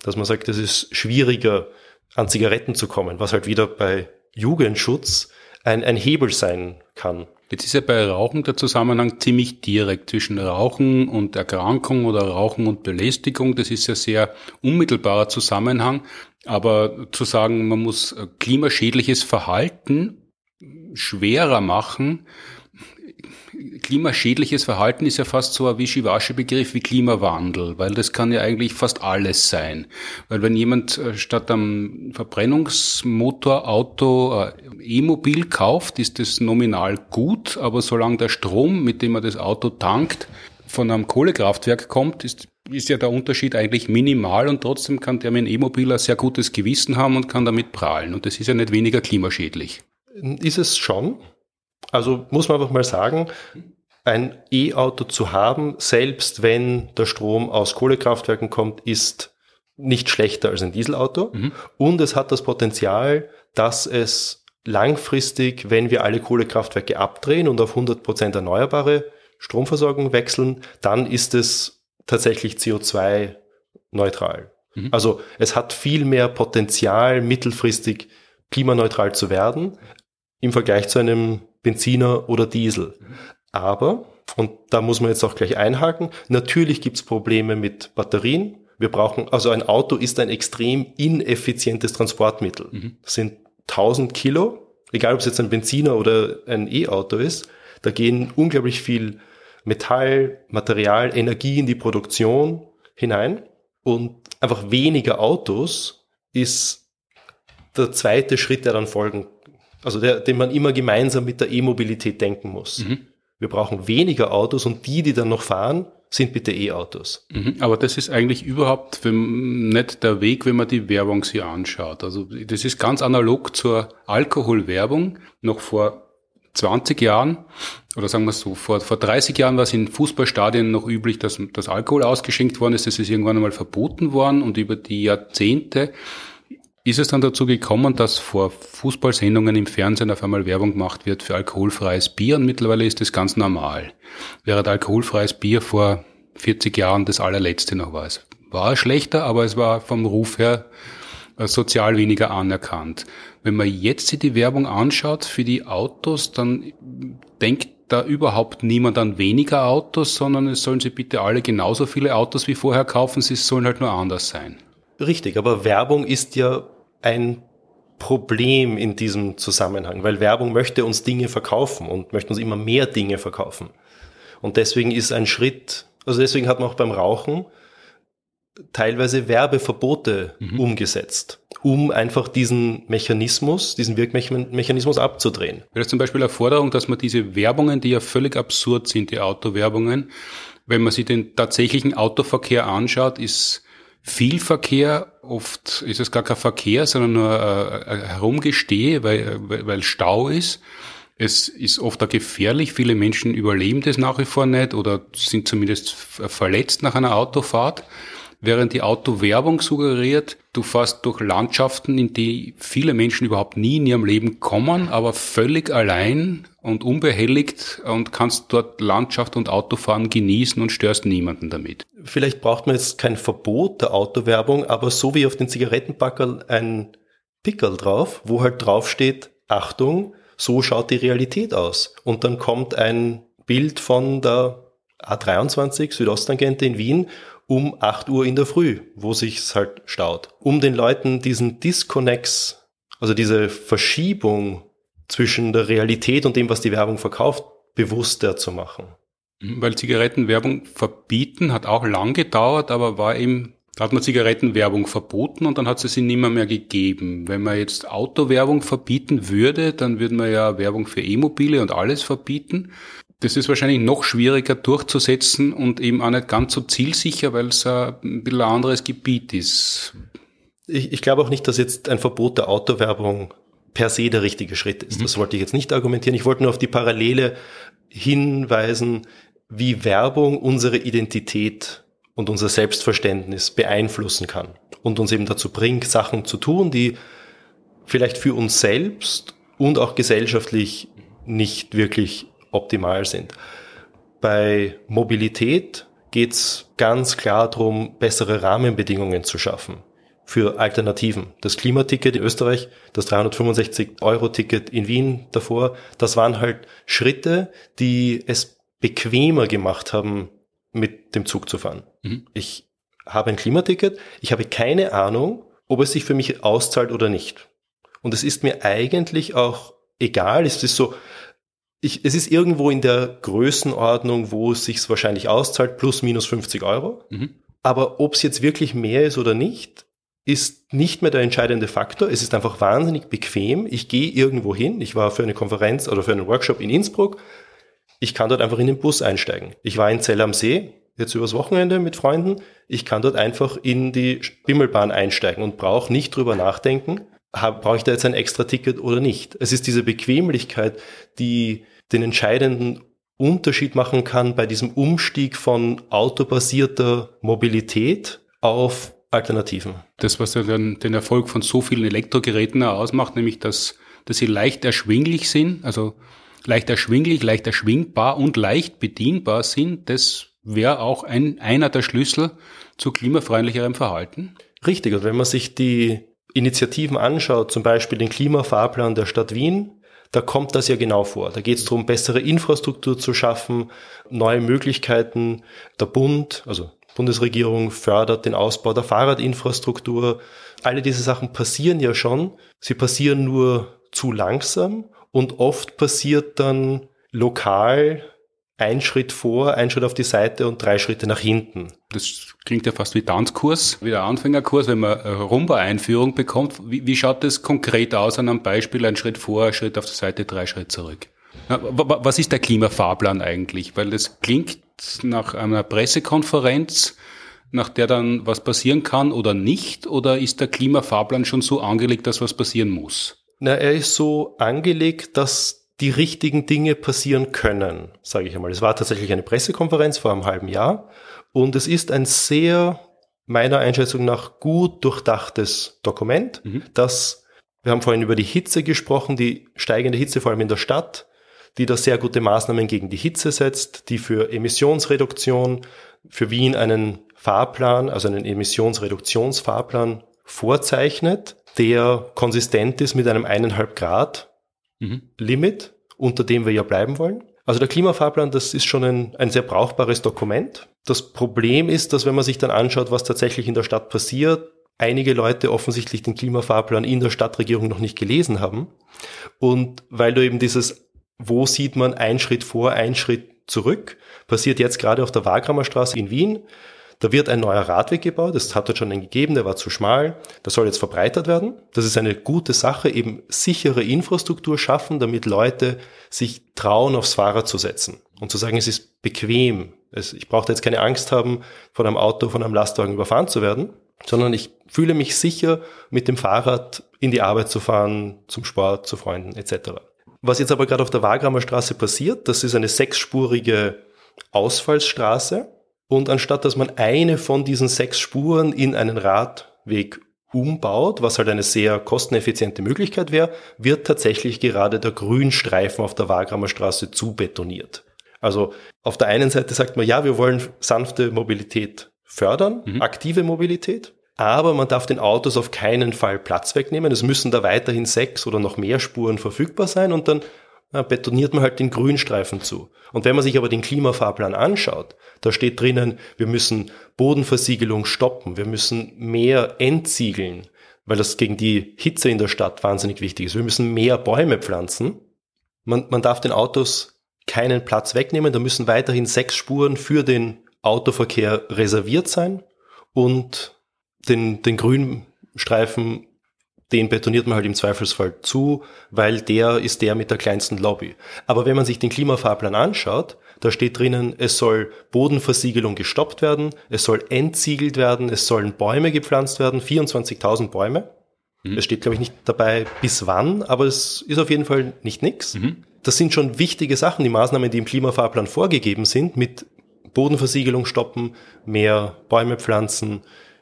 Dass man sagt, es ist schwieriger, an Zigaretten zu kommen, was halt wieder bei Jugendschutz ein, ein Hebel sein kann. Jetzt ist ja bei Rauchen der Zusammenhang ziemlich direkt zwischen Rauchen und Erkrankung oder Rauchen und Belästigung. Das ist ja sehr unmittelbarer Zusammenhang. Aber zu sagen, man muss klimaschädliches Verhalten schwerer machen, klimaschädliches Verhalten ist ja fast so ein Wischiwaschi-Begriff wie Klimawandel, weil das kann ja eigentlich fast alles sein. Weil wenn jemand äh, statt einem Verbrennungsmotorauto äh, E-Mobil kauft, ist das nominal gut, aber solange der Strom, mit dem er das Auto tankt, von einem Kohlekraftwerk kommt, ist, ist ja der Unterschied eigentlich minimal und trotzdem kann der mit einem E-Mobil ein sehr gutes Gewissen haben und kann damit prahlen. Und das ist ja nicht weniger klimaschädlich. Ist es schon? Also muss man einfach mal sagen, ein E-Auto zu haben, selbst wenn der Strom aus Kohlekraftwerken kommt, ist nicht schlechter als ein Dieselauto. Mhm. Und es hat das Potenzial, dass es langfristig, wenn wir alle Kohlekraftwerke abdrehen und auf 100 Prozent erneuerbare Stromversorgung wechseln, dann ist es tatsächlich CO2 neutral. Mhm. Also es hat viel mehr Potenzial, mittelfristig klimaneutral zu werden im Vergleich zu einem Benziner oder Diesel. Aber, und da muss man jetzt auch gleich einhaken, natürlich gibt's Probleme mit Batterien. Wir brauchen, also ein Auto ist ein extrem ineffizientes Transportmittel. Mhm. Das sind 1000 Kilo, egal ob es jetzt ein Benziner oder ein E-Auto ist. Da gehen unglaublich viel Metall, Material, Energie in die Produktion hinein. Und einfach weniger Autos ist der zweite Schritt, der dann folgen also der, den man immer gemeinsam mit der E-Mobilität denken muss. Mhm. Wir brauchen weniger Autos und die, die dann noch fahren, sind bitte E-Autos. Mhm. Aber das ist eigentlich überhaupt nicht der Weg, wenn man die Werbung sich anschaut. Also das ist ganz analog zur Alkoholwerbung. Noch vor 20 Jahren, oder sagen wir es so, vor, vor 30 Jahren war es in Fußballstadien noch üblich, dass, dass Alkohol ausgeschenkt worden ist. Das ist irgendwann einmal verboten worden und über die Jahrzehnte ist es dann dazu gekommen, dass vor Fußballsendungen im Fernsehen auf einmal Werbung gemacht wird für alkoholfreies Bier und mittlerweile ist das ganz normal. Während alkoholfreies Bier vor 40 Jahren das allerletzte noch war. Es war schlechter, aber es war vom Ruf her äh, sozial weniger anerkannt. Wenn man jetzt sich die Werbung anschaut für die Autos, dann denkt da überhaupt niemand an weniger Autos, sondern es sollen sie bitte alle genauso viele Autos wie vorher kaufen, sie sollen halt nur anders sein. Richtig, aber Werbung ist ja ein Problem in diesem Zusammenhang, weil Werbung möchte uns Dinge verkaufen und möchte uns immer mehr Dinge verkaufen. Und deswegen ist ein Schritt, also deswegen hat man auch beim Rauchen teilweise Werbeverbote mhm. umgesetzt, um einfach diesen Mechanismus, diesen Wirkmechanismus abzudrehen. Wäre das zum Beispiel eine Forderung, dass man diese Werbungen, die ja völlig absurd sind, die Autowerbungen, wenn man sich den tatsächlichen Autoverkehr anschaut, ist viel Verkehr. Oft ist es gar kein Verkehr, sondern nur äh, Herumgestehe, weil, weil Stau ist. Es ist oft auch gefährlich. Viele Menschen überleben das nach wie vor nicht oder sind zumindest verletzt nach einer Autofahrt während die Autowerbung suggeriert, du fährst durch Landschaften, in die viele Menschen überhaupt nie in ihrem Leben kommen, aber völlig allein und unbehelligt und kannst dort Landschaft und Autofahren genießen und störst niemanden damit. Vielleicht braucht man jetzt kein Verbot der Autowerbung, aber so wie auf den Zigarettenpackerl ein Pickel drauf, wo halt draufsteht, Achtung, so schaut die Realität aus. Und dann kommt ein Bild von der A23 Südosttangente in Wien um 8 Uhr in der Früh, wo sich's halt staut. Um den Leuten diesen Disconnects, also diese Verschiebung zwischen der Realität und dem, was die Werbung verkauft, bewusster zu machen. Mhm, weil Zigarettenwerbung verbieten hat auch lang gedauert, aber war eben, da hat man Zigarettenwerbung verboten und dann hat es sie nimmer mehr gegeben. Wenn man jetzt Autowerbung verbieten würde, dann würden wir ja Werbung für E-Mobile und alles verbieten. Das ist wahrscheinlich noch schwieriger durchzusetzen und eben auch nicht ganz so zielsicher, weil es ein bisschen ein anderes Gebiet ist. Ich, ich glaube auch nicht, dass jetzt ein Verbot der Autowerbung per se der richtige Schritt ist. Mhm. Das wollte ich jetzt nicht argumentieren. Ich wollte nur auf die Parallele hinweisen, wie Werbung unsere Identität und unser Selbstverständnis beeinflussen kann und uns eben dazu bringt, Sachen zu tun, die vielleicht für uns selbst und auch gesellschaftlich nicht wirklich optimal sind. Bei Mobilität geht es ganz klar darum, bessere Rahmenbedingungen zu schaffen für Alternativen. Das Klimaticket in Österreich, das 365-Euro-Ticket in Wien davor, das waren halt Schritte, die es bequemer gemacht haben, mit dem Zug zu fahren. Mhm. Ich habe ein Klimaticket, ich habe keine Ahnung, ob es sich für mich auszahlt oder nicht. Und es ist mir eigentlich auch egal, es ist so, ich, es ist irgendwo in der Größenordnung, wo es sich wahrscheinlich auszahlt, plus minus 50 Euro. Mhm. Aber ob es jetzt wirklich mehr ist oder nicht, ist nicht mehr der entscheidende Faktor. Es ist einfach wahnsinnig bequem. Ich gehe irgendwo hin. Ich war für eine Konferenz oder für einen Workshop in Innsbruck. Ich kann dort einfach in den Bus einsteigen. Ich war in Zell am See, jetzt übers Wochenende mit Freunden. Ich kann dort einfach in die Bimmelbahn einsteigen und brauche nicht drüber nachdenken, brauche ich da jetzt ein extra Ticket oder nicht. Es ist diese Bequemlichkeit, die den entscheidenden Unterschied machen kann bei diesem Umstieg von autobasierter Mobilität auf Alternativen. Das, was ja dann den Erfolg von so vielen Elektrogeräten ausmacht, nämlich dass, dass sie leicht erschwinglich sind, also leicht erschwinglich, leicht erschwingbar und leicht bedienbar sind, das wäre auch ein, einer der Schlüssel zu klimafreundlicherem Verhalten. Richtig, und wenn man sich die Initiativen anschaut, zum Beispiel den Klimafahrplan der Stadt Wien, da kommt das ja genau vor. Da geht es darum, bessere Infrastruktur zu schaffen, neue Möglichkeiten. Der Bund, also Bundesregierung fördert den Ausbau der Fahrradinfrastruktur. Alle diese Sachen passieren ja schon. Sie passieren nur zu langsam und oft passiert dann lokal ein Schritt vor, ein Schritt auf die Seite und drei Schritte nach hinten. Das klingt ja fast wie Tanzkurs, wie der Anfängerkurs, wenn man Rumba-Einführung bekommt. Wie, wie schaut das konkret aus an einem Beispiel? Ein Schritt vor, ein Schritt auf die Seite, drei Schritte zurück. Was ist der Klimafahrplan eigentlich? Weil das klingt nach einer Pressekonferenz, nach der dann was passieren kann oder nicht? Oder ist der Klimafahrplan schon so angelegt, dass was passieren muss? Na, er ist so angelegt, dass die richtigen Dinge passieren können, sage ich einmal. Es war tatsächlich eine Pressekonferenz vor einem halben Jahr und es ist ein sehr, meiner Einschätzung nach, gut durchdachtes Dokument, mhm. das, wir haben vorhin über die Hitze gesprochen, die steigende Hitze vor allem in der Stadt, die da sehr gute Maßnahmen gegen die Hitze setzt, die für Emissionsreduktion, für Wien einen Fahrplan, also einen Emissionsreduktionsfahrplan vorzeichnet, der konsistent ist mit einem eineinhalb Grad mhm. Limit, unter dem wir ja bleiben wollen. Also der Klimafahrplan, das ist schon ein, ein sehr brauchbares Dokument. Das Problem ist, dass wenn man sich dann anschaut, was tatsächlich in der Stadt passiert, einige Leute offensichtlich den Klimafahrplan in der Stadtregierung noch nicht gelesen haben. Und weil du eben dieses, wo sieht man ein Schritt vor, ein Schritt zurück, passiert jetzt gerade auf der Wagramer Straße in Wien. Da wird ein neuer Radweg gebaut, das hat dort schon einen gegeben, der war zu schmal, das soll jetzt verbreitert werden. Das ist eine gute Sache, eben sichere Infrastruktur schaffen, damit Leute sich trauen, aufs Fahrrad zu setzen und zu sagen, es ist bequem. ich brauche jetzt keine Angst haben, von einem Auto, von einem Lastwagen überfahren zu werden, sondern ich fühle mich sicher, mit dem Fahrrad in die Arbeit zu fahren, zum Sport, zu Freunden etc. Was jetzt aber gerade auf der Wagramer Straße passiert, das ist eine sechsspurige Ausfallsstraße und anstatt dass man eine von diesen sechs Spuren in einen Radweg umbaut, was halt eine sehr kosteneffiziente Möglichkeit wäre, wird tatsächlich gerade der Grünstreifen auf der Wagramer Straße zubetoniert. Also auf der einen Seite sagt man, ja, wir wollen sanfte Mobilität fördern, mhm. aktive Mobilität, aber man darf den Autos auf keinen Fall Platz wegnehmen. Es müssen da weiterhin sechs oder noch mehr Spuren verfügbar sein und dann betoniert man halt den Grünstreifen zu. Und wenn man sich aber den Klimafahrplan anschaut, da steht drinnen, wir müssen Bodenversiegelung stoppen, wir müssen mehr entziegeln, weil das gegen die Hitze in der Stadt wahnsinnig wichtig ist. Wir müssen mehr Bäume pflanzen. Man, man darf den Autos keinen Platz wegnehmen, da müssen weiterhin sechs Spuren für den Autoverkehr reserviert sein und den, den Grünstreifen den betoniert man halt im Zweifelsfall zu, weil der ist der mit der kleinsten Lobby. Aber wenn man sich den Klimafahrplan anschaut, da steht drinnen, es soll Bodenversiegelung gestoppt werden, es soll entsiegelt werden, es sollen Bäume gepflanzt werden, 24.000 Bäume. Mhm. Es steht, glaube ich, nicht dabei, bis wann, aber es ist auf jeden Fall nicht nix. Mhm. Das sind schon wichtige Sachen, die Maßnahmen, die im Klimafahrplan vorgegeben sind, mit Bodenversiegelung stoppen, mehr Bäume pflanzen,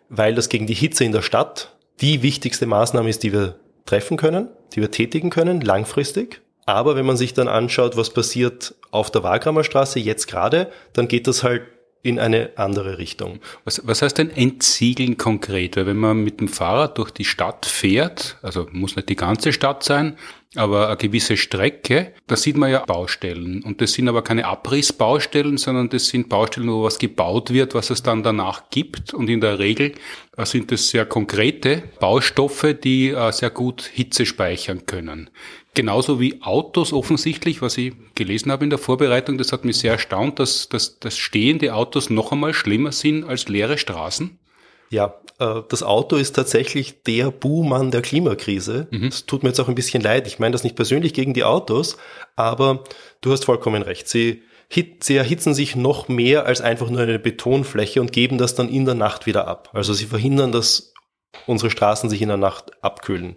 weil das gegen die Hitze in der Stadt die wichtigste Maßnahme ist, die wir treffen können, die wir tätigen können, langfristig. Aber wenn man sich dann anschaut, was passiert auf der Wagramer Straße jetzt gerade, dann geht das halt in eine andere Richtung. Was, was heißt denn entsiegeln konkret? Weil wenn man mit dem Fahrrad durch die Stadt fährt, also muss nicht die ganze Stadt sein, aber eine gewisse Strecke, da sieht man ja Baustellen. Und das sind aber keine Abrissbaustellen, sondern das sind Baustellen, wo was gebaut wird, was es dann danach gibt. Und in der Regel äh, sind das sehr konkrete Baustoffe, die äh, sehr gut Hitze speichern können. Genauso wie Autos offensichtlich, was ich gelesen habe in der Vorbereitung, das hat mich sehr erstaunt, dass, dass, dass stehende Autos noch einmal schlimmer sind als leere Straßen. Ja, äh, das Auto ist tatsächlich der Buhmann der Klimakrise. Es mhm. tut mir jetzt auch ein bisschen leid. Ich meine das nicht persönlich gegen die Autos, aber du hast vollkommen recht. Sie, sie erhitzen sich noch mehr als einfach nur eine Betonfläche und geben das dann in der Nacht wieder ab. Also sie verhindern, dass unsere Straßen sich in der Nacht abkühlen.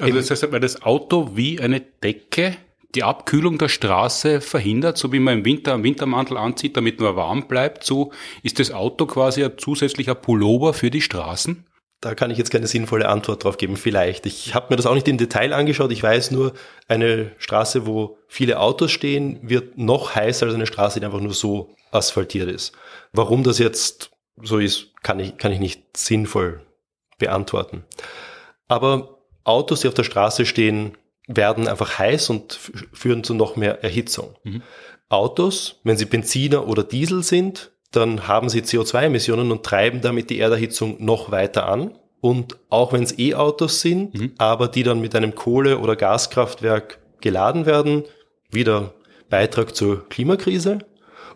Also das heißt, weil das Auto wie eine Decke die Abkühlung der Straße verhindert, so wie man im Winter einen Wintermantel anzieht, damit man warm bleibt, so ist das Auto quasi ein zusätzlicher Pullover für die Straßen? Da kann ich jetzt keine sinnvolle Antwort drauf geben, vielleicht. Ich habe mir das auch nicht im Detail angeschaut. Ich weiß nur, eine Straße, wo viele Autos stehen, wird noch heißer als eine Straße, die einfach nur so asphaltiert ist. Warum das jetzt so ist, kann ich, kann ich nicht sinnvoll beantworten. Aber Autos, die auf der Straße stehen, werden einfach heiß und führen zu noch mehr Erhitzung. Mhm. Autos, wenn sie Benziner oder Diesel sind, dann haben sie CO2-Emissionen und treiben damit die Erderhitzung noch weiter an. Und auch wenn es E-Autos sind, mhm. aber die dann mit einem Kohle- oder Gaskraftwerk geladen werden, wieder Beitrag zur Klimakrise.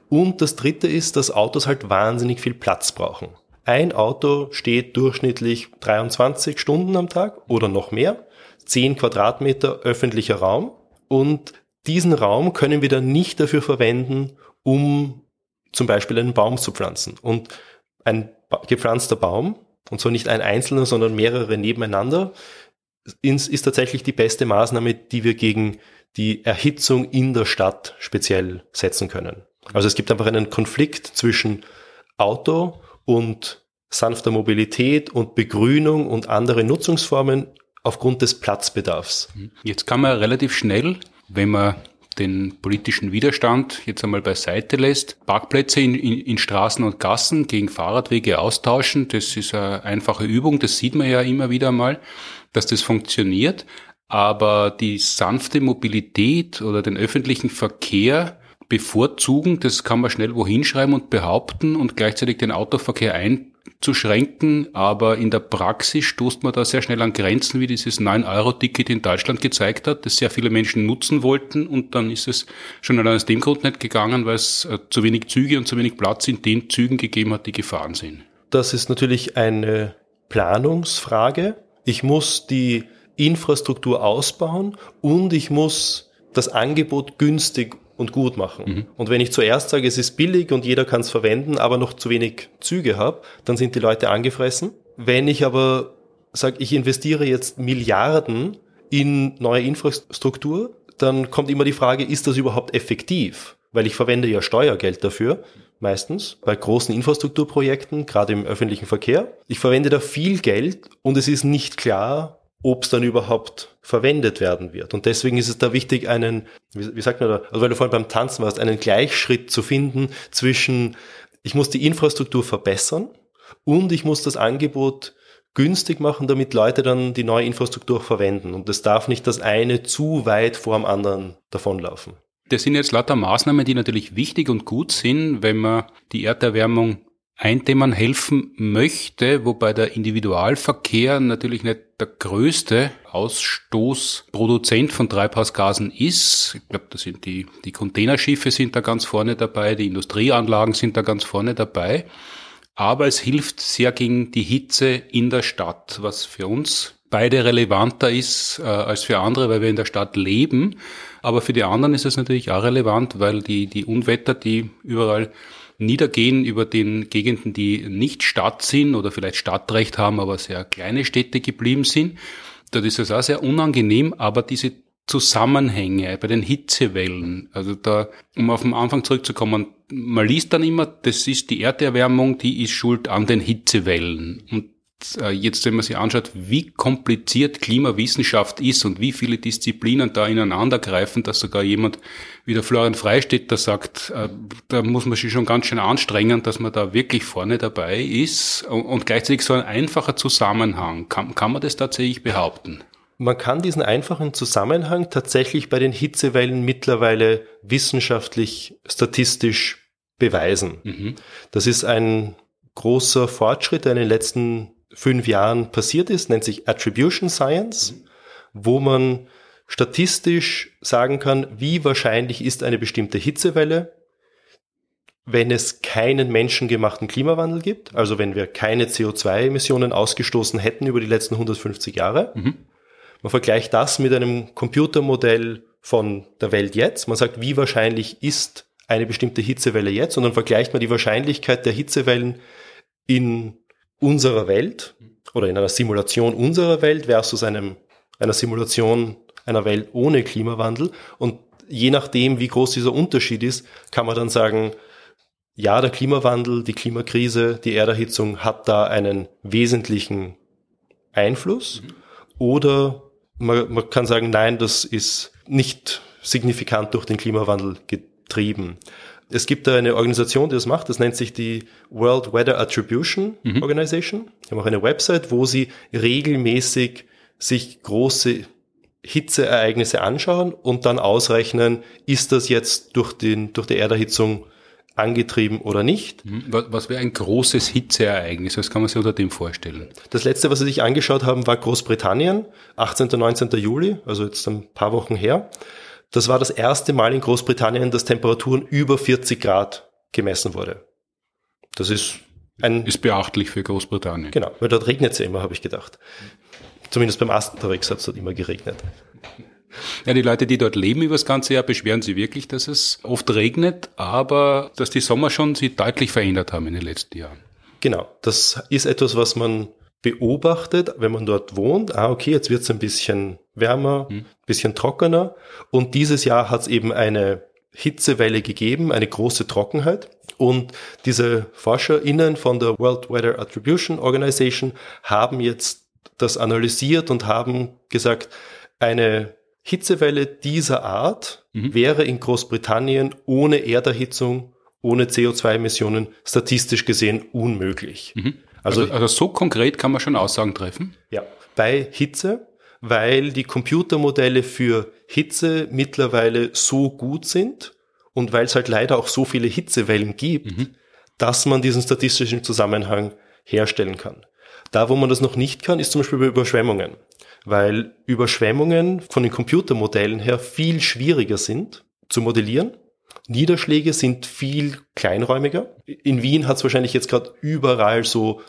Und das dritte ist, dass Autos halt wahnsinnig viel Platz brauchen. Ein Auto steht durchschnittlich 23 Stunden am Tag oder noch mehr. 10 Quadratmeter öffentlicher Raum. Und diesen Raum können wir dann nicht dafür verwenden, um zum Beispiel einen Baum zu pflanzen. Und ein gepflanzter Baum, und zwar nicht ein einzelner, sondern mehrere nebeneinander, ist tatsächlich die beste Maßnahme, die wir gegen die Erhitzung in der Stadt speziell setzen können. Also es gibt einfach einen Konflikt zwischen Auto und sanfter Mobilität und Begrünung und andere Nutzungsformen aufgrund des Platzbedarfs. Jetzt kann man relativ schnell, wenn man den politischen Widerstand jetzt einmal beiseite lässt, Parkplätze in, in, in, Straßen und Gassen gegen Fahrradwege austauschen. Das ist eine einfache Übung, das sieht man ja immer wieder mal, dass das funktioniert. Aber die sanfte Mobilität oder den öffentlichen Verkehr bevorzugen, das kann man schnell wohin schreiben und behaupten und gleichzeitig den Autoverkehr einzuschränken. Aber in der Praxis stoßt man da sehr schnell an Grenzen, wie dieses 9-Euro-Ticket in Deutschland gezeigt hat, das sehr viele Menschen nutzen wollten. Und dann ist es schon allein aus dem Grund nicht gegangen, weil es äh, zu wenig Züge und zu wenig Platz in den Zügen gegeben hat, die gefahren sind. Das ist natürlich eine Planungsfrage. Ich muss die Infrastruktur ausbauen und ich muss das Angebot günstig und gut machen. Mhm. Und wenn ich zuerst sage, es ist billig und jeder kann es verwenden, aber noch zu wenig Züge habe, dann sind die Leute angefressen. Wenn ich aber sage, ich investiere jetzt Milliarden in neue Infrastruktur, dann kommt immer die Frage, ist das überhaupt effektiv? Weil ich verwende ja Steuergeld dafür, meistens, bei großen Infrastrukturprojekten, gerade im öffentlichen Verkehr. Ich verwende da viel Geld und es ist nicht klar, ob es dann überhaupt verwendet werden wird. Und deswegen ist es da wichtig, einen, wie, sagt man da, also weil du vorhin beim Tanzen warst, einen Gleichschritt zu finden zwischen, ich muss die Infrastruktur verbessern und ich muss das Angebot günstig machen, damit Leute dann die neue Infrastruktur verwenden. Und es darf nicht das eine zu weit vor dem anderen davonlaufen. Das sind jetzt lauter Maßnahmen, die natürlich wichtig und gut sind, wenn man die Erderwärmung eindämmern helfen möchte, wobei der Individualverkehr natürlich nicht der größte Ausstoßproduzent von Treibhausgasen ist. Ich glaube, da sind die, die Containerschiffe sind da ganz vorne dabei, die Industrieanlagen sind da ganz vorne dabei. Aber es hilft sehr gegen die Hitze in der Stadt, was für uns beide relevanter ist äh, als für andere, weil wir in der Stadt leben. Aber für die anderen ist es natürlich auch relevant, weil die, die Unwetter, die überall niedergehen über den Gegenden, die nicht Stadt sind oder vielleicht Stadtrecht haben, aber sehr kleine Städte geblieben sind. Dort ist es auch sehr unangenehm, aber diese Zusammenhänge bei den Hitzewellen, also da, um auf den Anfang zurückzukommen, man liest dann immer, das ist die Erderwärmung, die ist schuld an den Hitzewellen. Und jetzt, wenn man sich anschaut, wie kompliziert Klimawissenschaft ist und wie viele Disziplinen da ineinander greifen, dass sogar jemand wie der Florian Freistetter sagt, äh, da muss man sich schon ganz schön anstrengen, dass man da wirklich vorne dabei ist und gleichzeitig so ein einfacher Zusammenhang. Kann, kann man das tatsächlich behaupten? Man kann diesen einfachen Zusammenhang tatsächlich bei den Hitzewellen mittlerweile wissenschaftlich, statistisch beweisen. Mhm. Das ist ein großer Fortschritt, der in den letzten fünf Jahren passiert ist, nennt sich Attribution Science, mhm. wo man statistisch sagen kann, wie wahrscheinlich ist eine bestimmte Hitzewelle, wenn es keinen menschengemachten Klimawandel gibt, also wenn wir keine CO2-Emissionen ausgestoßen hätten über die letzten 150 Jahre. Mhm. Man vergleicht das mit einem Computermodell von der Welt jetzt. Man sagt, wie wahrscheinlich ist eine bestimmte Hitzewelle jetzt und dann vergleicht man die Wahrscheinlichkeit der Hitzewellen in unserer Welt oder in einer Simulation unserer Welt versus einem, einer Simulation einer Welt ohne Klimawandel. Und je nachdem, wie groß dieser Unterschied ist, kann man dann sagen, ja, der Klimawandel, die Klimakrise, die Erderhitzung hat da einen wesentlichen Einfluss. Mhm. Oder man, man kann sagen, nein, das ist nicht signifikant durch den Klimawandel getrieben. Es gibt da eine Organisation, die das macht, das nennt sich die World Weather Attribution mhm. Organization. Die haben auch eine Website, wo sie regelmäßig sich große Hitzeereignisse anschauen und dann ausrechnen, ist das jetzt durch, den, durch die Erderhitzung angetrieben oder nicht. Mhm. Was wäre ein großes Hitzeereignis? Was kann man sich unter dem vorstellen? Das letzte, was sie sich angeschaut haben, war Großbritannien, 18. und 19. Juli, also jetzt ein paar Wochen her. Das war das erste Mal in Großbritannien, dass Temperaturen über 40 Grad gemessen wurde. Das ist ein... Ist beachtlich für Großbritannien. Genau, weil dort regnet es ja immer, habe ich gedacht. Zumindest beim Asterix hat es dort immer geregnet. Ja, die Leute, die dort leben über das ganze Jahr, beschweren sich wirklich, dass es oft regnet, aber dass die Sommer schon sich deutlich verändert haben in den letzten Jahren. Genau, das ist etwas, was man beobachtet, wenn man dort wohnt. Ah, okay, jetzt wird es ein bisschen wärmer, hm. bisschen trockener. Und dieses Jahr hat es eben eine Hitzewelle gegeben, eine große Trockenheit. Und diese ForscherInnen von der World Weather Attribution Organization haben jetzt das analysiert und haben gesagt, eine Hitzewelle dieser Art mhm. wäre in Großbritannien ohne Erderhitzung, ohne CO2-Emissionen statistisch gesehen unmöglich. Mhm. Also, also, also so konkret kann man schon Aussagen treffen? Ja, bei Hitze, weil die Computermodelle für Hitze mittlerweile so gut sind und weil es halt leider auch so viele Hitzewellen gibt, mhm. dass man diesen statistischen Zusammenhang herstellen kann. Da, wo man das noch nicht kann, ist zum Beispiel bei Überschwemmungen weil Überschwemmungen von den Computermodellen her viel schwieriger sind zu modellieren. Niederschläge sind viel kleinräumiger. In Wien hat es wahrscheinlich jetzt gerade überall so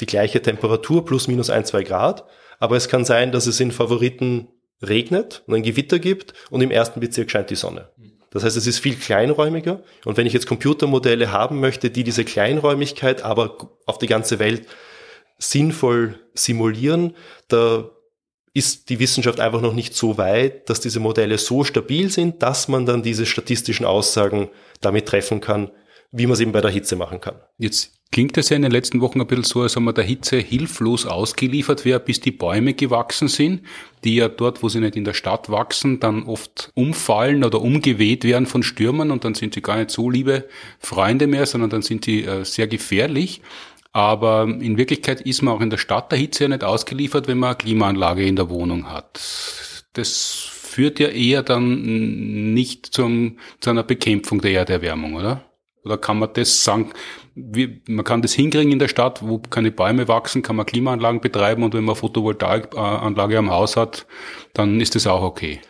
die gleiche Temperatur, plus minus ein, zwei Grad. Aber es kann sein, dass es in Favoriten regnet und ein Gewitter gibt und im ersten Bezirk scheint die Sonne. Das heißt, es ist viel kleinräumiger. Und wenn ich jetzt Computermodelle haben möchte, die diese Kleinräumigkeit aber auf die ganze Welt sinnvoll simulieren, da ist die Wissenschaft einfach noch nicht so weit, dass diese Modelle so stabil sind, dass man dann diese statistischen Aussagen damit treffen kann, wie man es eben bei der Hitze machen kann. Jetzt klingt es ja in den letzten Wochen ein bisschen so, als ob man der Hitze hilflos ausgeliefert wäre, bis die Bäume gewachsen sind, die ja dort, wo sie nicht in der Stadt wachsen, dann oft umfallen oder umgeweht werden von Stürmern und dann sind sie gar nicht so liebe Freunde mehr, sondern dann sind sie äh, sehr gefährlich. Aber in Wirklichkeit ist man auch in der Stadt der Hitze ja nicht ausgeliefert, wenn man eine Klimaanlage in der Wohnung hat. Das führt ja eher dann nicht zum, zu einer Bekämpfung der Erderwärmung, oder? Oder kann man das sagen, wie, man kann das hinkriegen in der Stadt, wo keine Bäume wachsen, kann man Klimaanlagen betreiben und wenn man Photovoltaikanlage am Haus hat, dann ist das auch okay.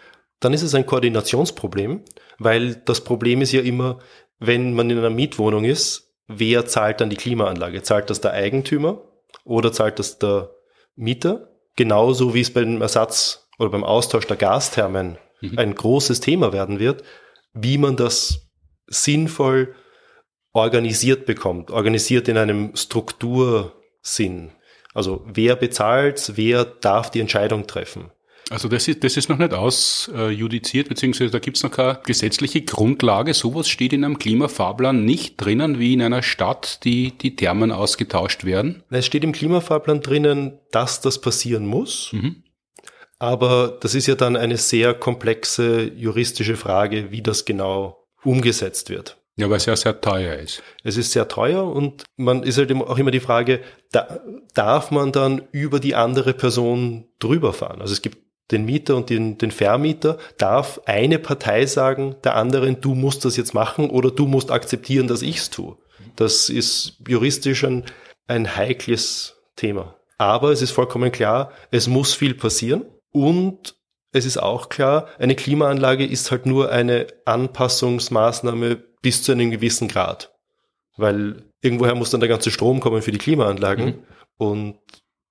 Dann ist es ein Koordinationsproblem, weil das Problem ist ja immer, wenn man in einer Mietwohnung ist, wer zahlt dann die Klimaanlage? Zahlt das der Eigentümer oder zahlt das der Mieter? Genauso wie es beim Ersatz oder beim Austausch der Gasthermen mhm. ein großes Thema werden wird, wie man das sinnvoll organisiert bekommt, organisiert in einem Struktursinn. Also wer bezahlt, wer darf die Entscheidung treffen? Also das ist, das ist noch nicht ausjudiziert, beziehungsweise da gibt es noch keine gesetzliche Grundlage. Sowas steht in einem Klimafahrplan nicht drinnen, wie in einer Stadt, die die Thermen ausgetauscht werden. Es steht im Klimafahrplan drinnen, dass das passieren muss. Mhm. Aber das ist ja dann eine sehr komplexe juristische Frage, wie das genau umgesetzt wird. Ja, weil es ja sehr teuer ist. Es ist sehr teuer und man ist halt auch immer die Frage, da, darf man dann über die andere Person drüber fahren? Also es gibt den Mieter und den, den Vermieter, darf eine Partei sagen der anderen, du musst das jetzt machen oder du musst akzeptieren, dass ich es tue. Das ist juristisch ein, ein heikles Thema. Aber es ist vollkommen klar, es muss viel passieren und es ist auch klar, eine Klimaanlage ist halt nur eine Anpassungsmaßnahme bis zu einem gewissen Grad. Weil irgendwoher muss dann der ganze Strom kommen für die Klimaanlagen. Mhm. Und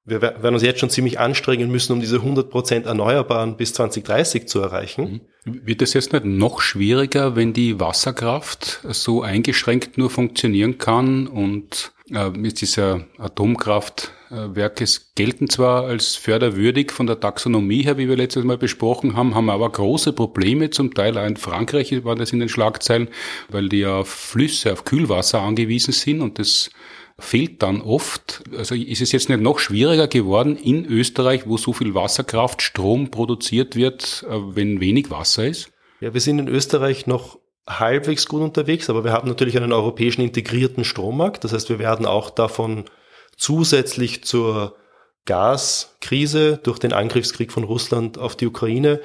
wir werden uns jetzt schon ziemlich anstrengen müssen, um diese 100% Erneuerbaren bis 2030 zu erreichen. Mhm. Wird es jetzt nicht noch schwieriger, wenn die Wasserkraft so eingeschränkt nur funktionieren kann und äh, mit dieser Atomkraftwerke gelten zwar als förderwürdig von der Taxonomie her, wie wir letztes Mal besprochen haben, haben aber große Probleme, zum Teil auch in Frankreich war das in den Schlagzeilen, weil die auf Flüsse, auf Kühlwasser angewiesen sind und das fehlt dann oft. Also ist es jetzt nicht noch schwieriger geworden in Österreich, wo so viel Wasserkraft, Strom produziert wird, äh, wenn wenig Wasser ist? Ja, wir sind in Österreich noch halbwegs gut unterwegs, aber wir haben natürlich einen europäischen integrierten Strommarkt. Das heißt, wir werden auch davon zusätzlich zur Gaskrise durch den Angriffskrieg von Russland auf die Ukraine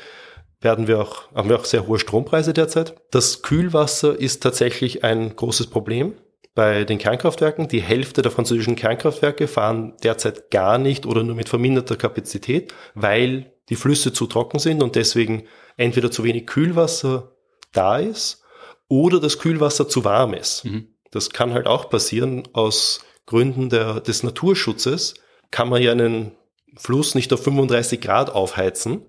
werden wir auch, haben wir auch sehr hohe Strompreise derzeit. Das Kühlwasser ist tatsächlich ein großes Problem bei den Kernkraftwerken. Die Hälfte der französischen Kernkraftwerke fahren derzeit gar nicht oder nur mit verminderter Kapazität, weil die Flüsse zu trocken sind und deswegen entweder zu wenig Kühlwasser da ist oder das Kühlwasser zu warm ist. Mhm. Das kann halt auch passieren aus Gründen der, des Naturschutzes. Kann man ja einen Fluss nicht auf 35 Grad aufheizen.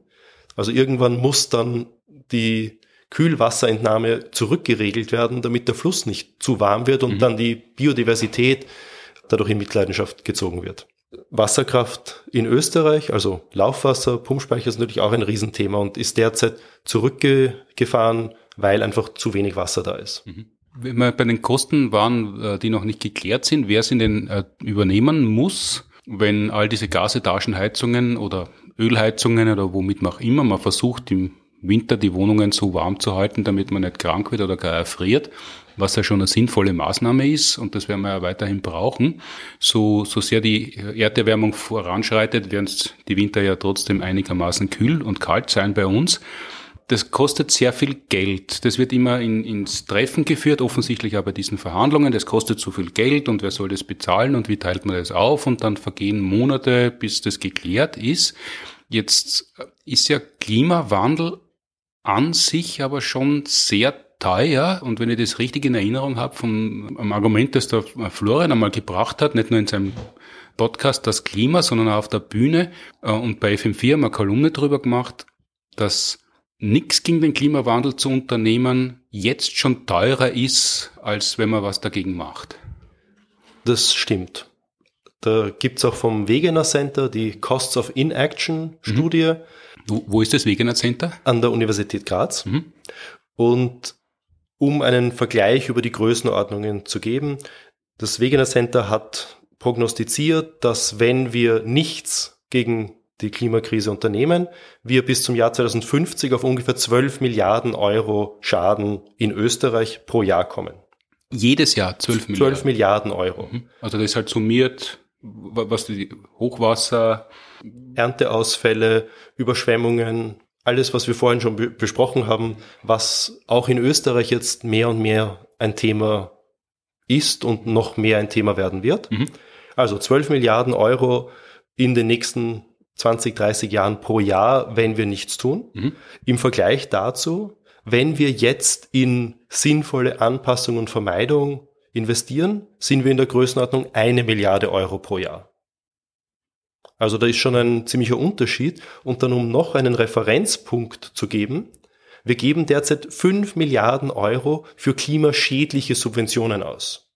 Also irgendwann muss dann die Kühlwasserentnahme zurückgeregelt werden, damit der Fluss nicht zu warm wird und mhm. dann die Biodiversität dadurch in Mitleidenschaft gezogen wird. Wasserkraft in Österreich, also Laufwasser, Pumpspeicher ist natürlich auch ein Riesenthema und ist derzeit zurückgefahren, weil einfach zu wenig Wasser da ist. Mhm. Wenn wir bei den Kosten waren, äh, die noch nicht geklärt sind, wer es in den äh, übernehmen muss, wenn all diese Gasetagenheizungen oder Ölheizungen oder womit man auch immer man versucht, im Winter die Wohnungen so warm zu halten, damit man nicht krank wird oder gar erfriert, was ja schon eine sinnvolle Maßnahme ist und das werden wir ja weiterhin brauchen. So, so sehr die Erderwärmung voranschreitet, werden die Winter ja trotzdem einigermaßen kühl und kalt sein bei uns. Das kostet sehr viel Geld. Das wird immer in, ins Treffen geführt, offensichtlich auch bei diesen Verhandlungen. Das kostet so viel Geld und wer soll das bezahlen und wie teilt man das auf? Und dann vergehen Monate, bis das geklärt ist. Jetzt ist ja Klimawandel an sich aber schon sehr teuer. Und wenn ich das richtig in Erinnerung habe vom Argument, das der Florian einmal gebracht hat, nicht nur in seinem Podcast Das Klima, sondern auch auf der Bühne äh, und bei FM4 haben wir eine Kolumne drüber gemacht, dass nichts gegen den Klimawandel zu unternehmen jetzt schon teurer ist, als wenn man was dagegen macht. Das stimmt. Da gibt's auch vom Wegener Center die Costs of Inaction Studie. Mhm wo, ist das Wegener Center? An der Universität Graz. Mhm. Und um einen Vergleich über die Größenordnungen zu geben, das Wegener Center hat prognostiziert, dass wenn wir nichts gegen die Klimakrise unternehmen, wir bis zum Jahr 2050 auf ungefähr 12 Milliarden Euro Schaden in Österreich pro Jahr kommen. Jedes Jahr 12 Milliarden? 12 Milliarden Euro. Mhm. Also das ist halt summiert, was die Hochwasser, Ernteausfälle, Überschwemmungen, alles, was wir vorhin schon be besprochen haben, was auch in Österreich jetzt mehr und mehr ein Thema ist und noch mehr ein Thema werden wird. Mhm. Also 12 Milliarden Euro in den nächsten 20, 30 Jahren pro Jahr, wenn wir nichts tun. Mhm. Im Vergleich dazu, wenn wir jetzt in sinnvolle Anpassung und Vermeidung investieren, sind wir in der Größenordnung eine Milliarde Euro pro Jahr. Also da ist schon ein ziemlicher Unterschied. Und dann, um noch einen Referenzpunkt zu geben, wir geben derzeit 5 Milliarden Euro für klimaschädliche Subventionen aus.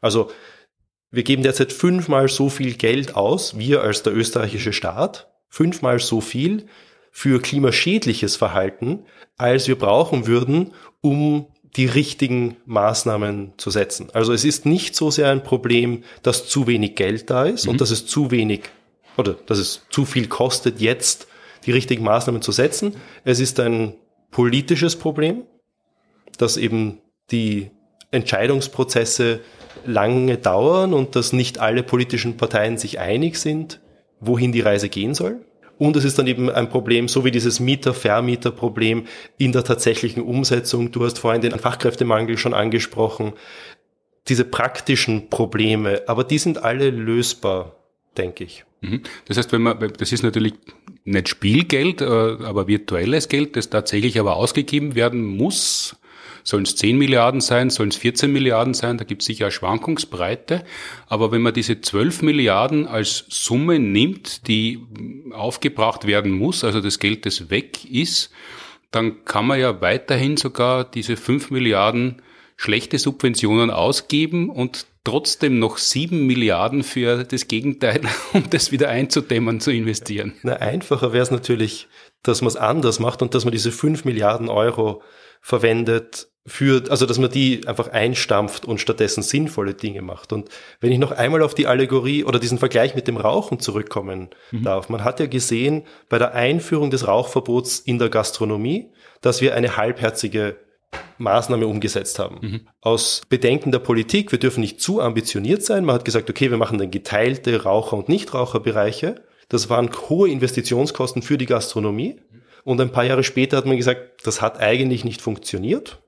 Also wir geben derzeit fünfmal so viel Geld aus, wir als der österreichische Staat, fünfmal so viel für klimaschädliches Verhalten, als wir brauchen würden, um die richtigen Maßnahmen zu setzen. Also es ist nicht so sehr ein Problem, dass zu wenig Geld da ist mhm. und dass es zu wenig oder dass es zu viel kostet, jetzt die richtigen Maßnahmen zu setzen. Es ist ein politisches Problem, dass eben die Entscheidungsprozesse lange dauern und dass nicht alle politischen Parteien sich einig sind, wohin die Reise gehen soll. Und es ist dann eben ein Problem, so wie dieses Mieter-Vermieter-Problem in der tatsächlichen Umsetzung. Du hast vorhin den Fachkräftemangel schon angesprochen. Diese praktischen Probleme, aber die sind alle lösbar, denke ich. Mhm. Das heißt, wenn man, das ist natürlich nicht Spielgeld, äh, aber virtuelles Geld, das tatsächlich aber ausgegeben werden muss. Sollen es 10 Milliarden sein, sollen es 14 Milliarden sein, da gibt es sicher eine Schwankungsbreite. Aber wenn man diese 12 Milliarden als Summe nimmt, die aufgebracht werden muss, also das Geld, das weg ist, dann kann man ja weiterhin sogar diese 5 Milliarden schlechte Subventionen ausgeben und trotzdem noch sieben Milliarden für das Gegenteil, um das wieder einzudämmen, zu investieren. Na, einfacher wäre es natürlich, dass man es anders macht und dass man diese fünf Milliarden Euro verwendet für, also dass man die einfach einstampft und stattdessen sinnvolle Dinge macht. Und wenn ich noch einmal auf die Allegorie oder diesen Vergleich mit dem Rauchen zurückkommen mhm. darf, man hat ja gesehen bei der Einführung des Rauchverbots in der Gastronomie, dass wir eine halbherzige Maßnahme umgesetzt haben. Mhm. Aus Bedenken der Politik, wir dürfen nicht zu ambitioniert sein. Man hat gesagt, okay, wir machen dann geteilte Raucher- und Nichtraucherbereiche. Das waren hohe Investitionskosten für die Gastronomie. Und ein paar Jahre später hat man gesagt, das hat eigentlich nicht funktioniert.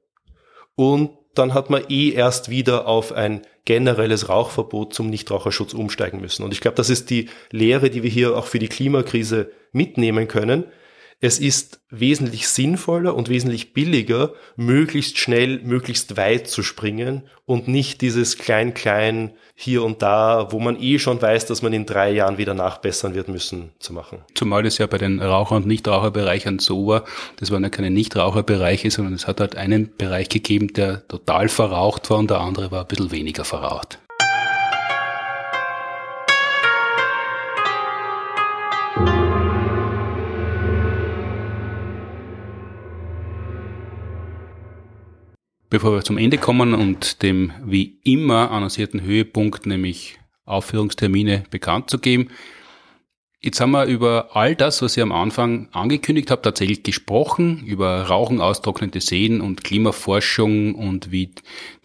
Und dann hat man eh erst wieder auf ein generelles Rauchverbot zum Nichtraucherschutz umsteigen müssen. Und ich glaube, das ist die Lehre, die wir hier auch für die Klimakrise mitnehmen können. Es ist wesentlich sinnvoller und wesentlich billiger, möglichst schnell, möglichst weit zu springen und nicht dieses klein-klein hier und da, wo man eh schon weiß, dass man in drei Jahren wieder nachbessern wird müssen, zu machen. Zumal das ja bei den Raucher- und Nichtraucherbereichen so war, das waren ja keine Nichtraucherbereiche, sondern es hat halt einen Bereich gegeben, der total verraucht war und der andere war ein bisschen weniger verraucht. Bevor wir zum Ende kommen und dem wie immer annoncierten Höhepunkt, nämlich Aufführungstermine bekannt zu geben. Jetzt haben wir über all das, was ich am Anfang angekündigt habe, tatsächlich gesprochen, über Rauchen, austrocknende Seen und Klimaforschung und wie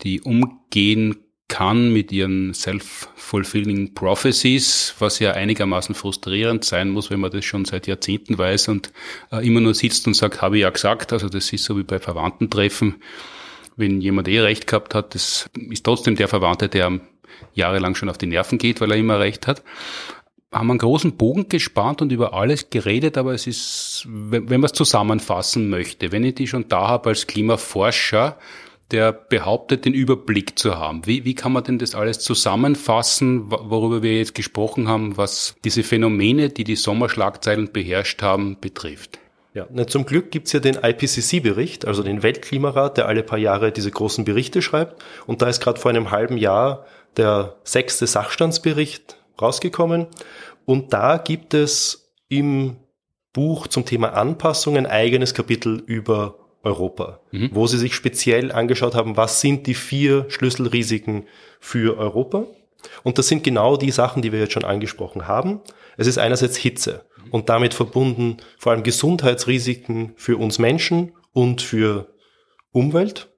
die umgehen kann mit ihren self-fulfilling prophecies, was ja einigermaßen frustrierend sein muss, wenn man das schon seit Jahrzehnten weiß und äh, immer nur sitzt und sagt, habe ich ja gesagt. Also das ist so wie bei Verwandtentreffen wenn jemand eh recht gehabt hat, das ist trotzdem der Verwandte, der jahrelang schon auf die Nerven geht, weil er immer recht hat. Haben einen großen Bogen gespannt und über alles geredet, aber es ist, wenn, man es zusammenfassen möchte, wenn ich die schon da habe als Klimaforscher, der behauptet, den Überblick zu haben. Wie, wie kann man denn das alles zusammenfassen, worüber wir jetzt gesprochen haben, was diese Phänomene, die die Sommerschlagzeilen beherrscht haben, betrifft? Ja, ne, zum Glück gibt's ja den IPCC-Bericht, also den Weltklimarat, der alle paar Jahre diese großen Berichte schreibt. Und da ist gerade vor einem halben Jahr der sechste Sachstandsbericht rausgekommen. Und da gibt es im Buch zum Thema Anpassung ein eigenes Kapitel über Europa, mhm. wo sie sich speziell angeschaut haben, was sind die vier Schlüsselrisiken für Europa. Und das sind genau die Sachen, die wir jetzt schon angesprochen haben. Es ist einerseits Hitze und damit verbunden vor allem Gesundheitsrisiken für uns Menschen und für Umwelt.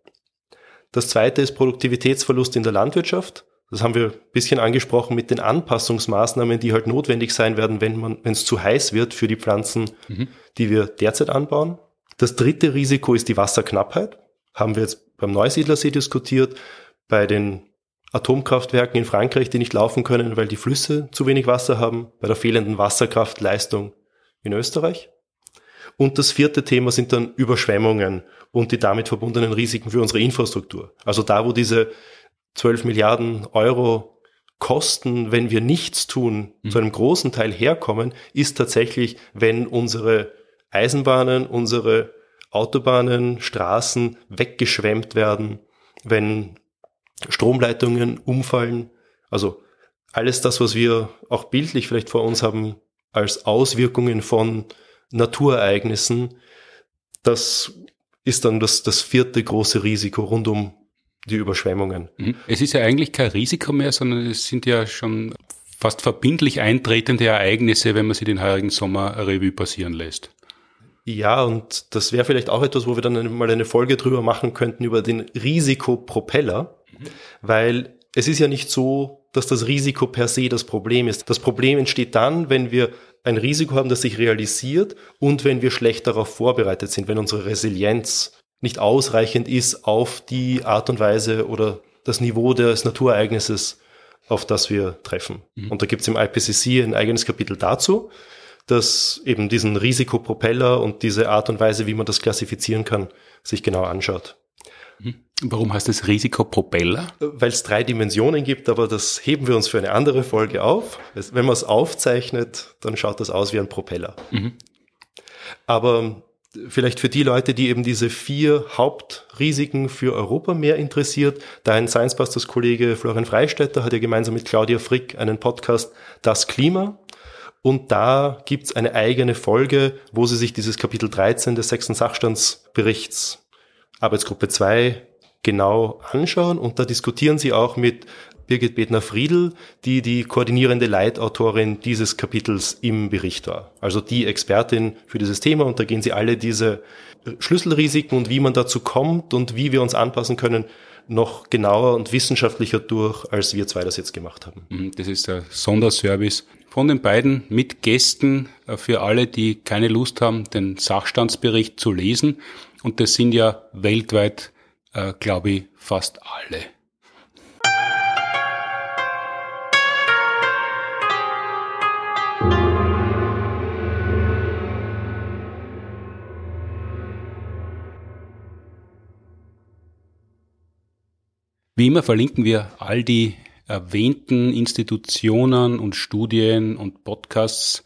Das zweite ist Produktivitätsverlust in der Landwirtschaft. Das haben wir ein bisschen angesprochen mit den Anpassungsmaßnahmen, die halt notwendig sein werden, wenn man, wenn es zu heiß wird für die Pflanzen, mhm. die wir derzeit anbauen. Das dritte Risiko ist die Wasserknappheit. Haben wir jetzt beim Neusiedlersee diskutiert, bei den Atomkraftwerken in Frankreich, die nicht laufen können, weil die Flüsse zu wenig Wasser haben, bei der fehlenden Wasserkraftleistung in Österreich. Und das vierte Thema sind dann Überschwemmungen und die damit verbundenen Risiken für unsere Infrastruktur. Also da, wo diese 12 Milliarden Euro Kosten, wenn wir nichts tun, mhm. zu einem großen Teil herkommen, ist tatsächlich, wenn unsere Eisenbahnen, unsere Autobahnen, Straßen weggeschwemmt werden, wenn Stromleitungen umfallen. Also alles das, was wir auch bildlich vielleicht vor uns haben als Auswirkungen von Naturereignissen, das ist dann das, das vierte große Risiko rund um die Überschwemmungen. Mhm. Es ist ja eigentlich kein Risiko mehr, sondern es sind ja schon fast verbindlich eintretende Ereignisse, wenn man sie den heurigen Sommer Revue passieren lässt. Ja, und das wäre vielleicht auch etwas, wo wir dann mal eine Folge drüber machen könnten, über den Risikopropeller. Weil es ist ja nicht so, dass das Risiko per se das Problem ist. Das Problem entsteht dann, wenn wir ein Risiko haben, das sich realisiert und wenn wir schlecht darauf vorbereitet sind, wenn unsere Resilienz nicht ausreichend ist auf die Art und Weise oder das Niveau des Naturereignisses, auf das wir treffen. Mhm. Und da gibt es im IPCC ein eigenes Kapitel dazu. das eben diesen Risikopropeller und diese Art und Weise, wie man das klassifizieren kann, sich genau anschaut. Mhm. Warum heißt es Risikopropeller? Weil es drei Dimensionen gibt, aber das heben wir uns für eine andere Folge auf. Wenn man es aufzeichnet, dann schaut das aus wie ein Propeller. Mhm. Aber vielleicht für die Leute, die eben diese vier Hauptrisiken für Europa mehr interessiert, dein Science Busters Kollege Florian Freistetter hat ja gemeinsam mit Claudia Frick einen Podcast Das Klima. Und da gibt's eine eigene Folge, wo sie sich dieses Kapitel 13 des sechsten Sachstandsberichts Arbeitsgruppe 2 genau anschauen. Und da diskutieren sie auch mit Birgit Bedner-Friedl, die die koordinierende Leitautorin dieses Kapitels im Bericht war. Also die Expertin für dieses Thema und da gehen sie alle diese Schlüsselrisiken und wie man dazu kommt und wie wir uns anpassen können, noch genauer und wissenschaftlicher durch, als wir zwei das jetzt gemacht haben. Mhm, das ist der Sonderservice von den beiden mit Gästen äh, für alle, die keine Lust haben, den Sachstandsbericht zu lesen. Und das sind ja weltweit, äh, glaube ich, fast alle. Wie immer verlinken wir all die erwähnten Institutionen und Studien und Podcasts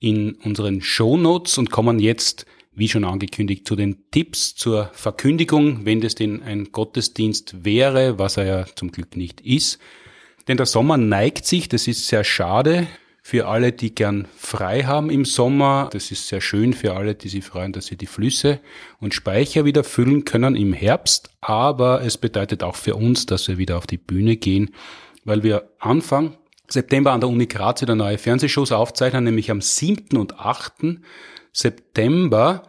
in unseren Show Notes und kommen jetzt, wie schon angekündigt, zu den Tipps zur Verkündigung, wenn das denn ein Gottesdienst wäre, was er ja zum Glück nicht ist. Denn der Sommer neigt sich, das ist sehr schade für alle, die gern frei haben im Sommer. Das ist sehr schön für alle, die sich freuen, dass sie die Flüsse und Speicher wieder füllen können im Herbst. Aber es bedeutet auch für uns, dass wir wieder auf die Bühne gehen, weil wir Anfang September an der Uni Graz wieder neue Fernsehshows aufzeichnen, nämlich am 7. und 8. September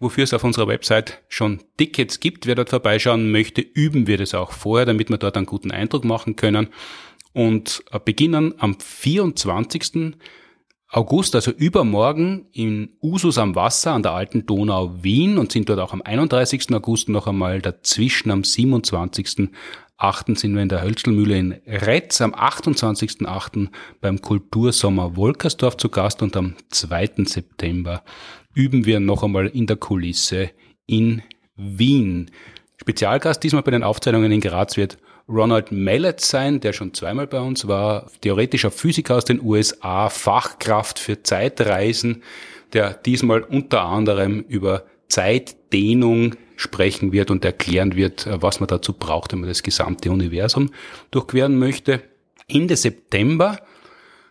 wofür es auf unserer Website schon Tickets gibt. Wer dort vorbeischauen möchte, üben wir das auch vorher, damit wir dort einen guten Eindruck machen können und äh, beginnen am 24. August, also übermorgen, in Usus am Wasser an der alten Donau Wien und sind dort auch am 31. August noch einmal dazwischen am 27. 8. sind wir in der Hölzelmühle in Retz, am 28.8. beim Kultursommer Wolkersdorf zu Gast und am 2. September üben wir noch einmal in der Kulisse in Wien. Spezialgast diesmal bei den Aufzeichnungen in Graz wird Ronald Mallet sein, der schon zweimal bei uns war, theoretischer Physiker aus den USA, Fachkraft für Zeitreisen, der diesmal unter anderem über Zeitdehnung sprechen wird und erklären wird, was man dazu braucht, wenn man das gesamte Universum durchqueren möchte. Ende September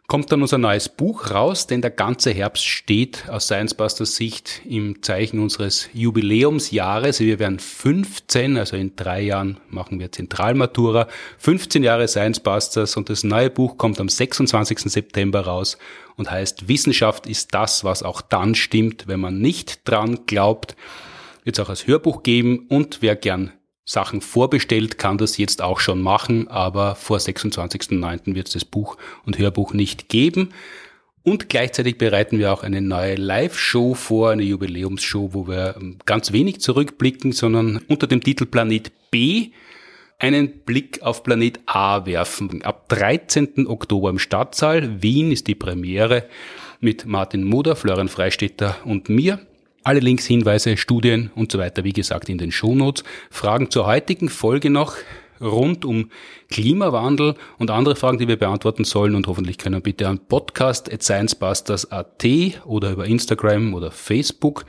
kommt dann unser neues Buch raus, denn der ganze Herbst steht aus Science Busters Sicht im Zeichen unseres Jubiläumsjahres. Wir werden 15, also in drei Jahren machen wir Zentralmatura, 15 Jahre Science Busters und das neue Buch kommt am 26. September raus und heißt Wissenschaft ist das, was auch dann stimmt, wenn man nicht dran glaubt. Wird es auch als Hörbuch geben und wer gern Sachen vorbestellt, kann das jetzt auch schon machen, aber vor 26.09. wird es das Buch und Hörbuch nicht geben. Und gleichzeitig bereiten wir auch eine neue Live-Show vor, eine Jubiläumsshow, wo wir ähm, ganz wenig zurückblicken, sondern unter dem Titel Planet B einen Blick auf Planet A werfen. Ab 13. Oktober im Stadtsaal. Wien ist die Premiere mit Martin Moder, Florian Freistetter und mir. Alle Links, Hinweise, Studien und so weiter, wie gesagt, in den Shownotes. Fragen zur heutigen Folge noch rund um Klimawandel und andere Fragen, die wir beantworten sollen und hoffentlich können bitte an podcast.sciencebusters.at oder über Instagram oder Facebook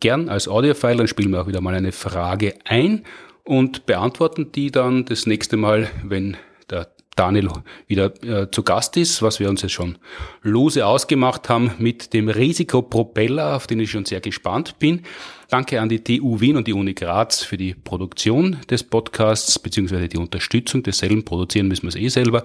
gern als Audiofile, dann spielen wir auch wieder mal eine Frage ein und beantworten die dann das nächste Mal, wenn der Daniel wieder äh, zu Gast ist, was wir uns jetzt schon lose ausgemacht haben mit dem Risikopropeller, auf den ich schon sehr gespannt bin. Danke an die TU Wien und die Uni Graz für die Produktion des Podcasts beziehungsweise die Unterstützung desselben. Produzieren müssen wir es eh selber.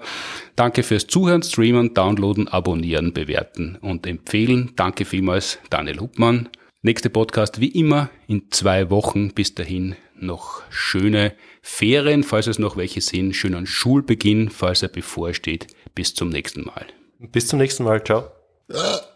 Danke fürs Zuhören, Streamen, Downloaden, Abonnieren, Bewerten und Empfehlen. Danke vielmals, Daniel Huppmann. Nächste Podcast wie immer in zwei Wochen. Bis dahin noch schöne Ferien, falls es noch welche sind, schönen Schulbeginn, falls er bevorsteht. Bis zum nächsten Mal. Bis zum nächsten Mal. Ciao.